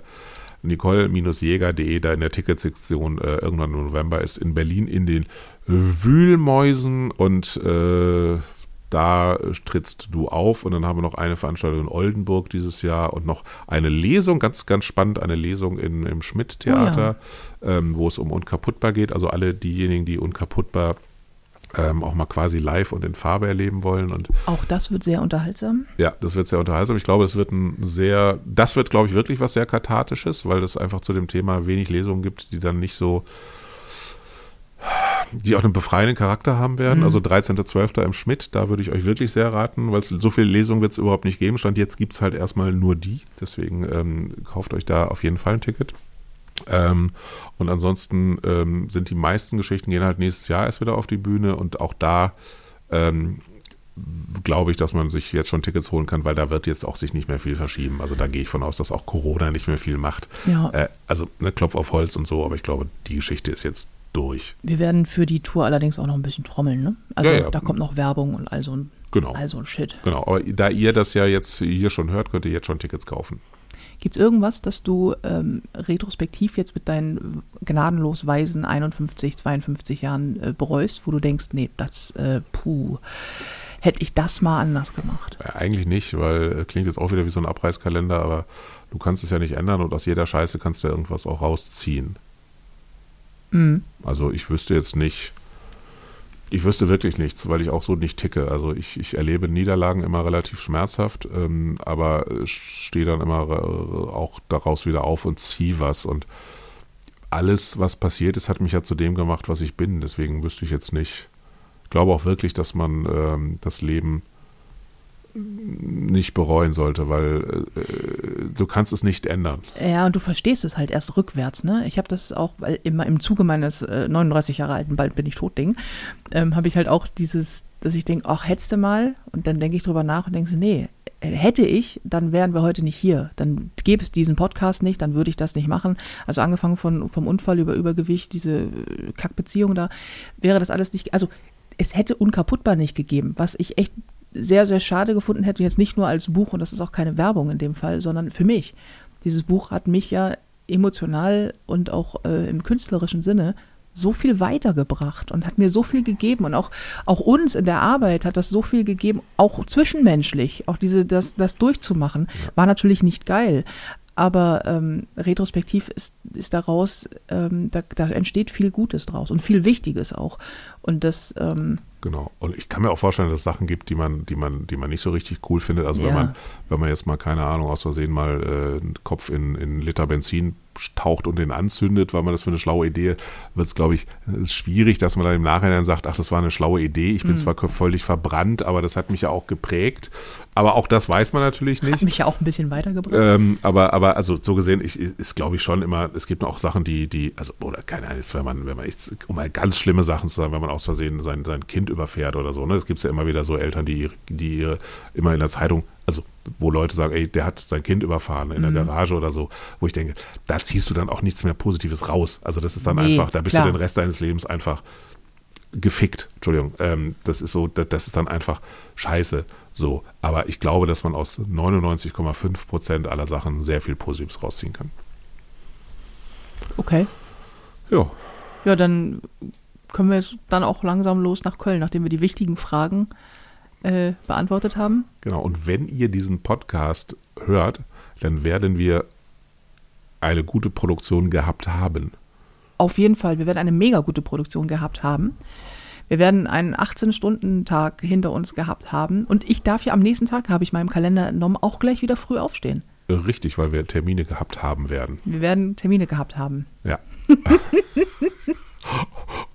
nicole-jäger.de, da in der Ticketsektion äh, irgendwann im November ist in Berlin in den Wühlmäusen und äh, da trittst du auf und dann haben wir noch eine Veranstaltung in Oldenburg dieses Jahr und noch eine Lesung, ganz, ganz spannend, eine Lesung in, im Schmidt-Theater, ähm, wo es um Unkaputtbar geht. Also alle diejenigen, die Unkaputtbar ähm, auch mal quasi live und in Farbe erleben wollen und Auch das wird sehr unterhaltsam. ja, das wird sehr unterhaltsam. Ich glaube, es wird ein sehr, das wird, glaube ich, wirklich was sehr Kathartisches, weil es einfach zu dem Thema wenig Lesungen gibt, die dann nicht so, die auch einen befreienden Charakter haben werden. Mhm. Also 13.12. im Schmidt, da würde ich euch wirklich sehr raten, weil es so viele Lesungen wird es überhaupt nicht geben. Stand jetzt gibt es halt erstmal nur die. Deswegen ähm, kauft euch da auf jeden Fall ein Ticket. Ähm, und ansonsten ähm, sind die meisten Geschichten gehen halt nächstes Jahr erst wieder auf die Bühne und auch da ähm, glaube ich, dass man sich jetzt schon Tickets holen kann, weil da wird jetzt auch sich nicht mehr viel verschieben. Also da gehe ich von aus, dass auch Corona nicht mehr viel macht. Ja. Äh, also ne, Klopf auf Holz und so, aber ich glaube, die Geschichte ist jetzt durch. Wir werden für die Tour allerdings auch noch ein bisschen trommeln, ne? Also Ja, ja. da kommt noch Werbung und all so ein, Genau. all so ein Shit. Genau, aber da ihr das ja jetzt hier schon hört, könnt ihr jetzt schon Tickets kaufen. Gibt es irgendwas, das du ähm, retrospektiv jetzt mit deinen gnadenlos weisen 51, 52 Jahren äh, bereust, wo du denkst, nee, das, äh, puh, hätte ich das mal anders gemacht? Äh, eigentlich nicht, weil äh, klingt jetzt auch wieder wie so ein Abreißkalender, aber du kannst es ja nicht ändern und aus jeder Scheiße kannst du ja irgendwas auch rausziehen. Mhm. Also ich wüsste jetzt nicht, ich wüsste wirklich nichts, weil ich auch so nicht ticke. Also ich, ich erlebe Niederlagen immer relativ schmerzhaft, ähm, aber stehe dann immer auch daraus wieder auf und ziehe was. Und alles, was passiert ist, hat mich ja zu dem gemacht, was ich bin. Deswegen wüsste ich jetzt nicht. Ich glaube auch wirklich, dass man ähm, das Leben nicht bereuen sollte, weil äh, äh, du kannst es nicht ändern. Ja, und du verstehst es halt erst rückwärts, ne? Ich habe das auch, weil immer im Zuge meines äh, 39 Jahre alten, bald bin ich tot Ding, ähm, habe ich halt auch dieses, dass ich denke, ach, hättest du mal, und dann denke ich drüber nach und denke, nee, äh, hätte ich, dann wären wir heute nicht hier. Dann gäbe es diesen Podcast nicht, dann würde ich das nicht machen. Also angefangen von, vom Unfall über Übergewicht, diese äh, Kackbeziehung da, wäre das alles nicht, also es hätte unkaputtbar nicht gegeben, was ich echt sehr, sehr schade gefunden hätte, jetzt nicht nur als Buch, und das ist auch keine Werbung in dem Fall, sondern für mich. Dieses Buch hat mich ja emotional und auch äh, im künstlerischen Sinne so viel weitergebracht und hat mir so viel gegeben und auch, auch uns in der Arbeit hat das so viel gegeben, auch zwischenmenschlich, auch diese, das, das durchzumachen, war natürlich nicht geil. Aber ähm, retrospektiv ist, ist daraus, ähm, da, da entsteht viel Gutes draus und viel Wichtiges auch. Und das, ähm, Genau. Und ich kann mir auch vorstellen, dass es Sachen gibt, die man, die man, die man nicht so richtig cool findet. Also Ja. wenn man, wenn man jetzt mal, keine Ahnung, aus Versehen mal äh, einen Kopf in, in Liter Benzin taucht und den anzündet, weil man das für eine schlaue Idee, wird es, glaube ich, schwierig, dass man dann im Nachhinein sagt, ach, das war eine schlaue Idee. Ich bin zwar völlig verbrannt, aber das hat mich ja auch geprägt. Aber auch das weiß man natürlich nicht. hat mich ja auch ein bisschen weitergebracht. Ähm, aber, aber also so gesehen, ich, ist glaube ich schon immer, es gibt auch Sachen, die, die, also, oder keine Ahnung, jetzt, wenn man, wenn man um mal ganz schlimme Sachen zu sagen, wenn man aus Versehen sein, sein Kind überfährt oder so, ne? Es gibt ja immer wieder so Eltern, die, ihre- die ihre, immer in der Zeitung, also wo Leute sagen, ey, der hat sein Kind überfahren in der Mhm. Garage oder so, wo ich denke, da ziehst du dann auch nichts mehr Positives raus. Also das ist dann Nee, einfach, da bist klar. du den Rest deines Lebens einfach gefickt. Entschuldigung. Ähm, das ist so, das, das ist dann einfach scheiße. So. Aber ich glaube, dass man aus 99,5 Prozent aller Sachen sehr viel Positives rausziehen kann. Okay. Ja. Ja, dann können wir jetzt dann auch langsam los nach Köln, nachdem wir die wichtigen Fragen äh, beantwortet haben. Genau. Und wenn ihr diesen Podcast hört, dann werden wir eine gute Produktion gehabt haben. Auf jeden Fall, wir werden eine mega gute Produktion gehabt haben. Wir werden einen 18-Stunden-Tag hinter uns gehabt haben. Und ich darf ja am nächsten Tag, habe ich meinem Kalender entnommen, auch gleich wieder früh aufstehen. Richtig, weil wir Termine gehabt haben werden. Wir werden Termine gehabt haben. Ja.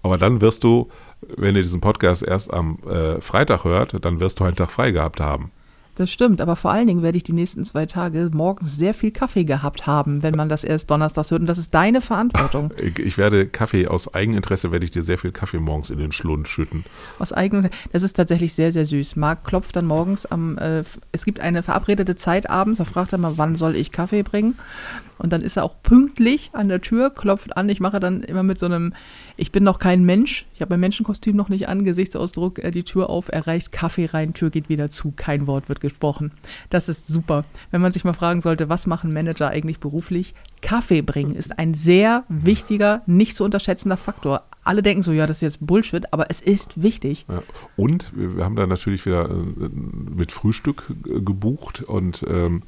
Aber dann wirst du, wenn ihr diesen Podcast erst am äh, Freitag hört, dann wirst du einen Tag frei gehabt haben. Das stimmt, aber vor allen Dingen werde ich die nächsten zwei Tage morgens sehr viel Kaffee gehabt haben, wenn man das erst donnerstags hört. Und das ist deine Verantwortung. Ich, werde Kaffee aus Eigeninteresse, werde ich dir sehr viel Kaffee morgens in den Schlund schütten. Aus eigenem, das ist tatsächlich sehr, sehr süß. Marc klopft dann morgens am, äh, es gibt eine verabredete Zeit abends, da fragt er mal, wann soll ich Kaffee bringen? Und dann ist er auch pünktlich an der Tür, klopft an. Ich mache dann immer mit so einem, ich bin noch kein Mensch, ich habe mein Menschenkostüm noch nicht an, Gesichtsausdruck, äh, die Tür auf, er reicht Kaffee rein, Tür geht wieder zu, kein Wort wird gesprochen. Das ist super. Wenn man sich mal fragen sollte, was machen Manager eigentlich beruflich? Kaffee bringen ist ein sehr wichtiger, nicht zu unterschätzender Faktor. Alle denken so, ja, das ist jetzt Bullshit, aber es ist wichtig. Ja. Und wir wir haben da natürlich wieder äh, mit Frühstück äh, gebucht und ähm,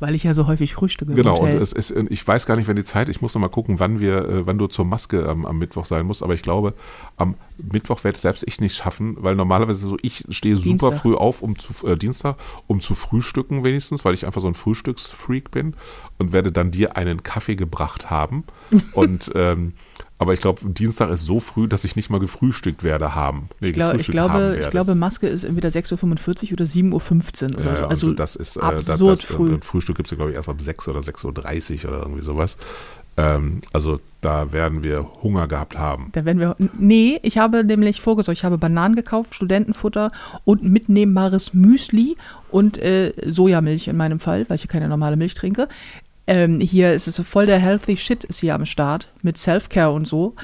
Weil ich ja so häufig frühstücke genau, und es ist, ich weiß gar nicht, wenn die Zeit, ich muss noch mal gucken, wann wir, äh, wann du zur Maske am, am Mittwoch sein musst, aber ich glaube, am Mittwoch werde selbst ich nicht schaffen, weil normalerweise so, ich stehe super Dienstag. früh auf, um zu, äh, Dienstag, um zu frühstücken wenigstens, weil ich einfach so ein Frühstücksfreak bin und werde dann dir einen Kaffee gebracht haben und ähm, aber ich glaube, Dienstag ist so früh, dass ich nicht mal gefrühstückt werde haben. Nee, ich, glaub, ich, glaube, ich glaube, Maske ist entweder 6.45 Uhr oder 7.15 Uhr oder Ja, so. Also und das ist äh, absurd das, das, früh. Und Frühstück gibt es ja, glaube ich, erst ab 6 oder 6.30 Uhr oder irgendwie sowas. Ähm, also da werden wir Hunger gehabt haben. Da werden wir. Nee, ich habe nämlich vorgesorgt. Ich habe Bananen gekauft, Studentenfutter und mitnehmbares Müsli und äh, Sojamilch in meinem Fall, weil ich keine normale Milch trinke. Ähm, hier ist es so voll der healthy Shit ist hier am Start mit Self-Care und so.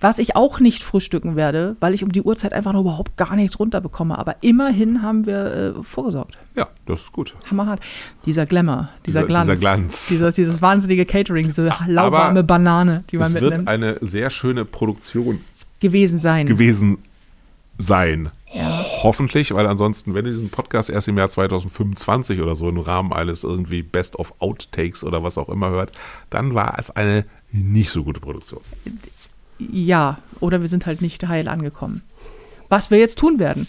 Was ich auch nicht frühstücken werde, weil ich um die Uhrzeit einfach noch überhaupt gar nichts runterbekomme. Aber immerhin haben wir äh, vorgesorgt. Ja, das ist gut. Hammerhart. Dieser Glamour, dieser, Dieser- Glanz. dieser Glanz. Dieses, dieses wahnsinnige Catering, diese lauwarme Banane, die man Es wird mitnimmt, eine sehr schöne Produktion gewesen sein. gewesen sein. Ja. Hoffentlich, weil ansonsten, wenn ihr diesen Podcast erst im Jahr 2025 oder so im Rahmen eines irgendwie Best of Outtakes oder was auch immer hört, dann war es eine nicht so gute Produktion. ja, oder wir sind halt nicht heil angekommen. Was wir jetzt tun werden.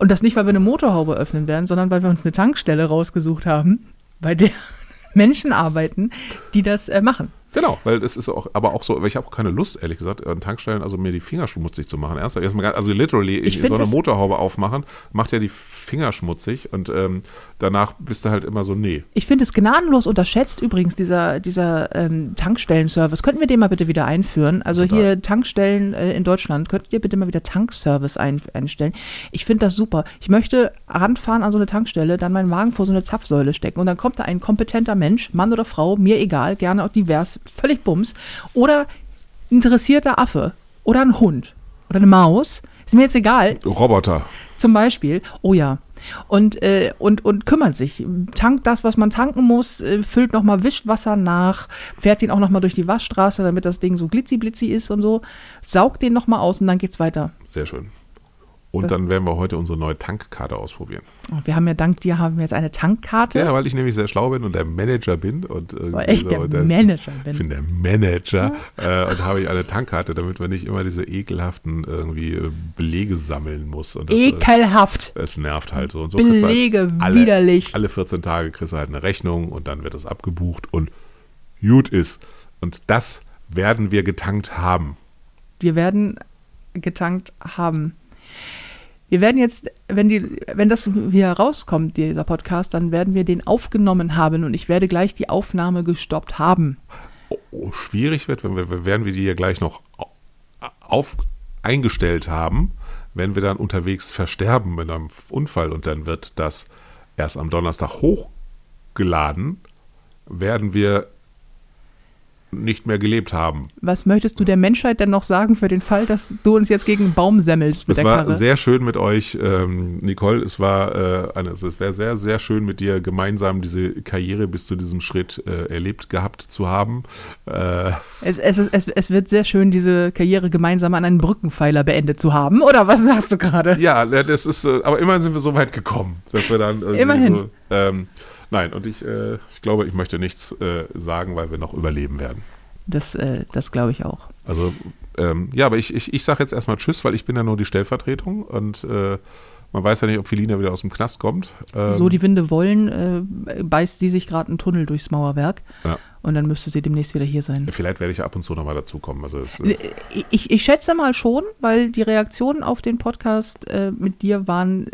Und das nicht, weil wir eine Motorhaube öffnen werden, sondern weil wir uns eine Tankstelle rausgesucht haben, bei der Menschen arbeiten, die das äh, machen. Genau, weil das ist auch, aber auch so, weil ich habe auch keine Lust, ehrlich gesagt, an Tankstellen, also mir die Finger schmutzig zu machen. Ernsthaft, Erstmal, also literally, Ich so eine Motorhaube aufmachen, macht ja die Finger schmutzig und ähm, danach bist du halt immer so, nee. Ich finde es gnadenlos unterschätzt übrigens, dieser, dieser ähm, Tankstellenservice. Könnten wir den mal bitte wieder einführen? Also Total. hier Tankstellen äh, in Deutschland, könntet ihr bitte mal wieder Tankservice ein, einstellen? Ich finde das super. Ich möchte ranfahren an so eine Tankstelle, dann meinen Wagen vor so eine Zapfsäule stecken und dann kommt da ein kompetenter Mensch, Mann oder Frau, mir egal, gerne auch divers, völlig bums, oder interessierter Affe oder ein Hund oder eine Maus, Ist mir jetzt egal. Roboter. Zum Beispiel. Oh ja. Und, äh, und, und kümmert sich. Tankt das, was man tanken muss, äh, füllt nochmal Wischwasser nach, fährt den auch nochmal durch die Waschstraße, damit das Ding so glitzi-blitzi ist und so. Saugt den nochmal aus und dann geht's weiter. Sehr schön. Und dann werden wir heute unsere neue Tankkarte ausprobieren. Oh, wir haben ja dank dir haben wir jetzt eine Tankkarte. Ja, weil ich nämlich sehr schlau bin und der Manager bin. Und Weil Oh, echt der Manager Ich bin. bin der Manager äh, und habe ich eine Tankkarte, damit man nicht immer diese ekelhaften irgendwie äh, Belege sammeln muss. Das, äh, Ekelhaft. es nervt halt so. Und so du Belege, halt alle, widerlich. Alle 14 Tage kriegst du halt eine Rechnung und dann wird das abgebucht und gut ist. Und das werden wir getankt haben. Wir werden getankt haben. Wir werden jetzt, wenn, die, wenn das hier rauskommt, dieser Podcast, dann werden wir den aufgenommen haben und ich werde gleich die Aufnahme gestoppt haben. oh, schwierig wird, wenn wir, werden wir die hier gleich noch au- auf eingestellt haben, wenn wir dann unterwegs versterben in einem Unfall und dann wird das erst am Donnerstag hochgeladen, werden wir nicht mehr gelebt haben. Was möchtest du der Menschheit denn noch sagen für den Fall, dass du uns jetzt gegen einen Baum semmelst mit Es der war Karre? sehr schön mit euch, ähm, Nicole. Es war äh, eine, es wäre sehr, sehr schön mit dir gemeinsam diese Karriere bis zu diesem Schritt äh, erlebt gehabt zu haben. Äh, Es, es, ist, es, es wird sehr schön, diese Karriere gemeinsam an einen Brückenpfeiler beendet zu haben. Oder was sagst du gerade? Ja, das ist, äh, aber immerhin sind wir so weit gekommen, dass wir dann Immerhin. So, ähm, nein, und ich, äh, ich glaube, ich möchte nichts äh, sagen, weil wir noch überleben werden. Das, äh, das glaube ich auch. Also, ähm, ja, aber ich, ich, ich sage jetzt erstmal Tschüss, weil ich bin ja nur die Stellvertretung und äh, man weiß ja nicht, ob Felina wieder aus dem Knast kommt. Ähm, so die Winde wollen, äh, beißt sie sich gerade einen Tunnel durchs Mauerwerk. Ja. Und dann müsste sie demnächst wieder hier sein. Vielleicht werde ich ab und zu nochmal dazukommen. Also äh, Ich, ich schätze mal schon, weil die Reaktionen auf den Podcast mit dir waren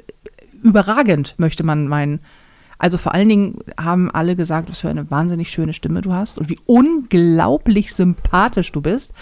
überragend, möchte man meinen. Also vor allen Dingen haben alle gesagt, was für eine wahnsinnig schöne Stimme du hast und wie unglaublich sympathisch du bist.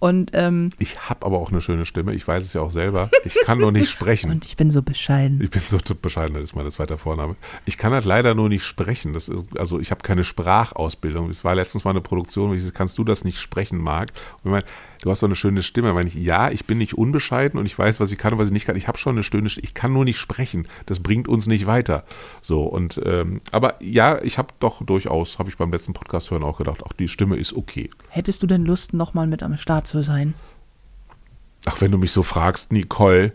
Und, ähm, ich habe aber auch eine schöne Stimme. Ich weiß es ja auch selber. Ich kann nur nicht sprechen. und ich bin so bescheiden. Ich bin so bescheiden, das ist meine zweite Vorname. Ich kann halt leider nur nicht sprechen. Das ist, also ich habe keine Sprachausbildung. Es war letztens mal eine Produktion, wo ich so, kannst du das nicht sprechen, Marc? Und ich meine, du hast so eine schöne Stimme. Meine ich, ja, ich bin nicht unbescheiden und ich weiß, was ich kann und was ich nicht kann. Ich habe schon eine schöne Stimme. Ich kann nur nicht sprechen. Das bringt uns nicht weiter. So und ähm, aber ja, ich habe doch durchaus, habe ich beim letzten Podcast hören auch gedacht, auch die Stimme ist okay. Hättest du denn Lust, nochmal mit am Start zu sein? Ach, wenn du mich so fragst, Nicole.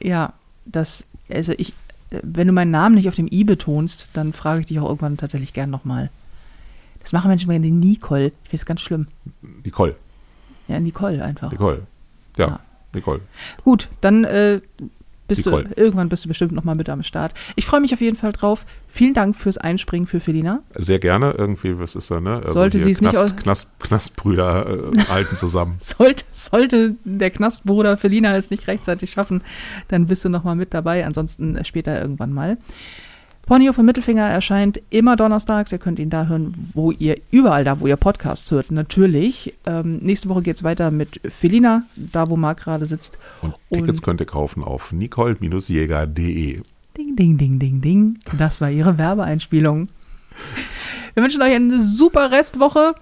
Ja, das, also ich, äh, wenn du meinen Namen nicht auf dem I betonst, dann frage ich dich auch irgendwann tatsächlich gern nochmal. Das machen Menschen gerne Nicole. Ich finde es ganz schlimm. Nicole. Ja, Nicole einfach. Nicole. Ja, Ja. Nicole. Gut, dann äh, bist Nicole. du, irgendwann bist du bestimmt nochmal mit am Start. Ich freue mich auf jeden Fall drauf. Vielen Dank fürs Einspringen für Felina. Sehr gerne. Irgendwie, was ist da, ne? Also Sollte sie es nicht aus- Knast, Knastbrüder äh, halten zusammen. Sollte, sollte der Knastbruder Felina es nicht rechtzeitig schaffen, dann bist du nochmal mit dabei. Ansonsten später irgendwann mal. Ponyhof und Mittelfinger erscheint immer donnerstags. Ihr könnt ihn da hören, wo ihr überall da, wo ihr Podcasts hört, natürlich. Ähm, nächste Woche geht es weiter mit Felina, da wo Marc gerade sitzt. Und Tickets könnt ihr kaufen auf nicole-jäger.de. Ding, ding, ding, ding, ding. Das war ihre Werbeeinspielung. Wir wünschen euch eine super Restwoche.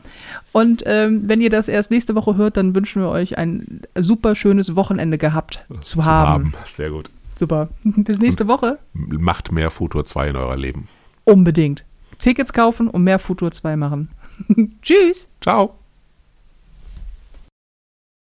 Und ähm, wenn ihr das erst nächste Woche hört, dann wünschen wir euch ein super schönes Wochenende gehabt zu, haben. Sehr gut. Super. Bis nächste Woche. Macht mehr Futur 2 in euer Leben. Unbedingt. Tickets kaufen und mehr Futur 2 machen. Tschüss. Ciao.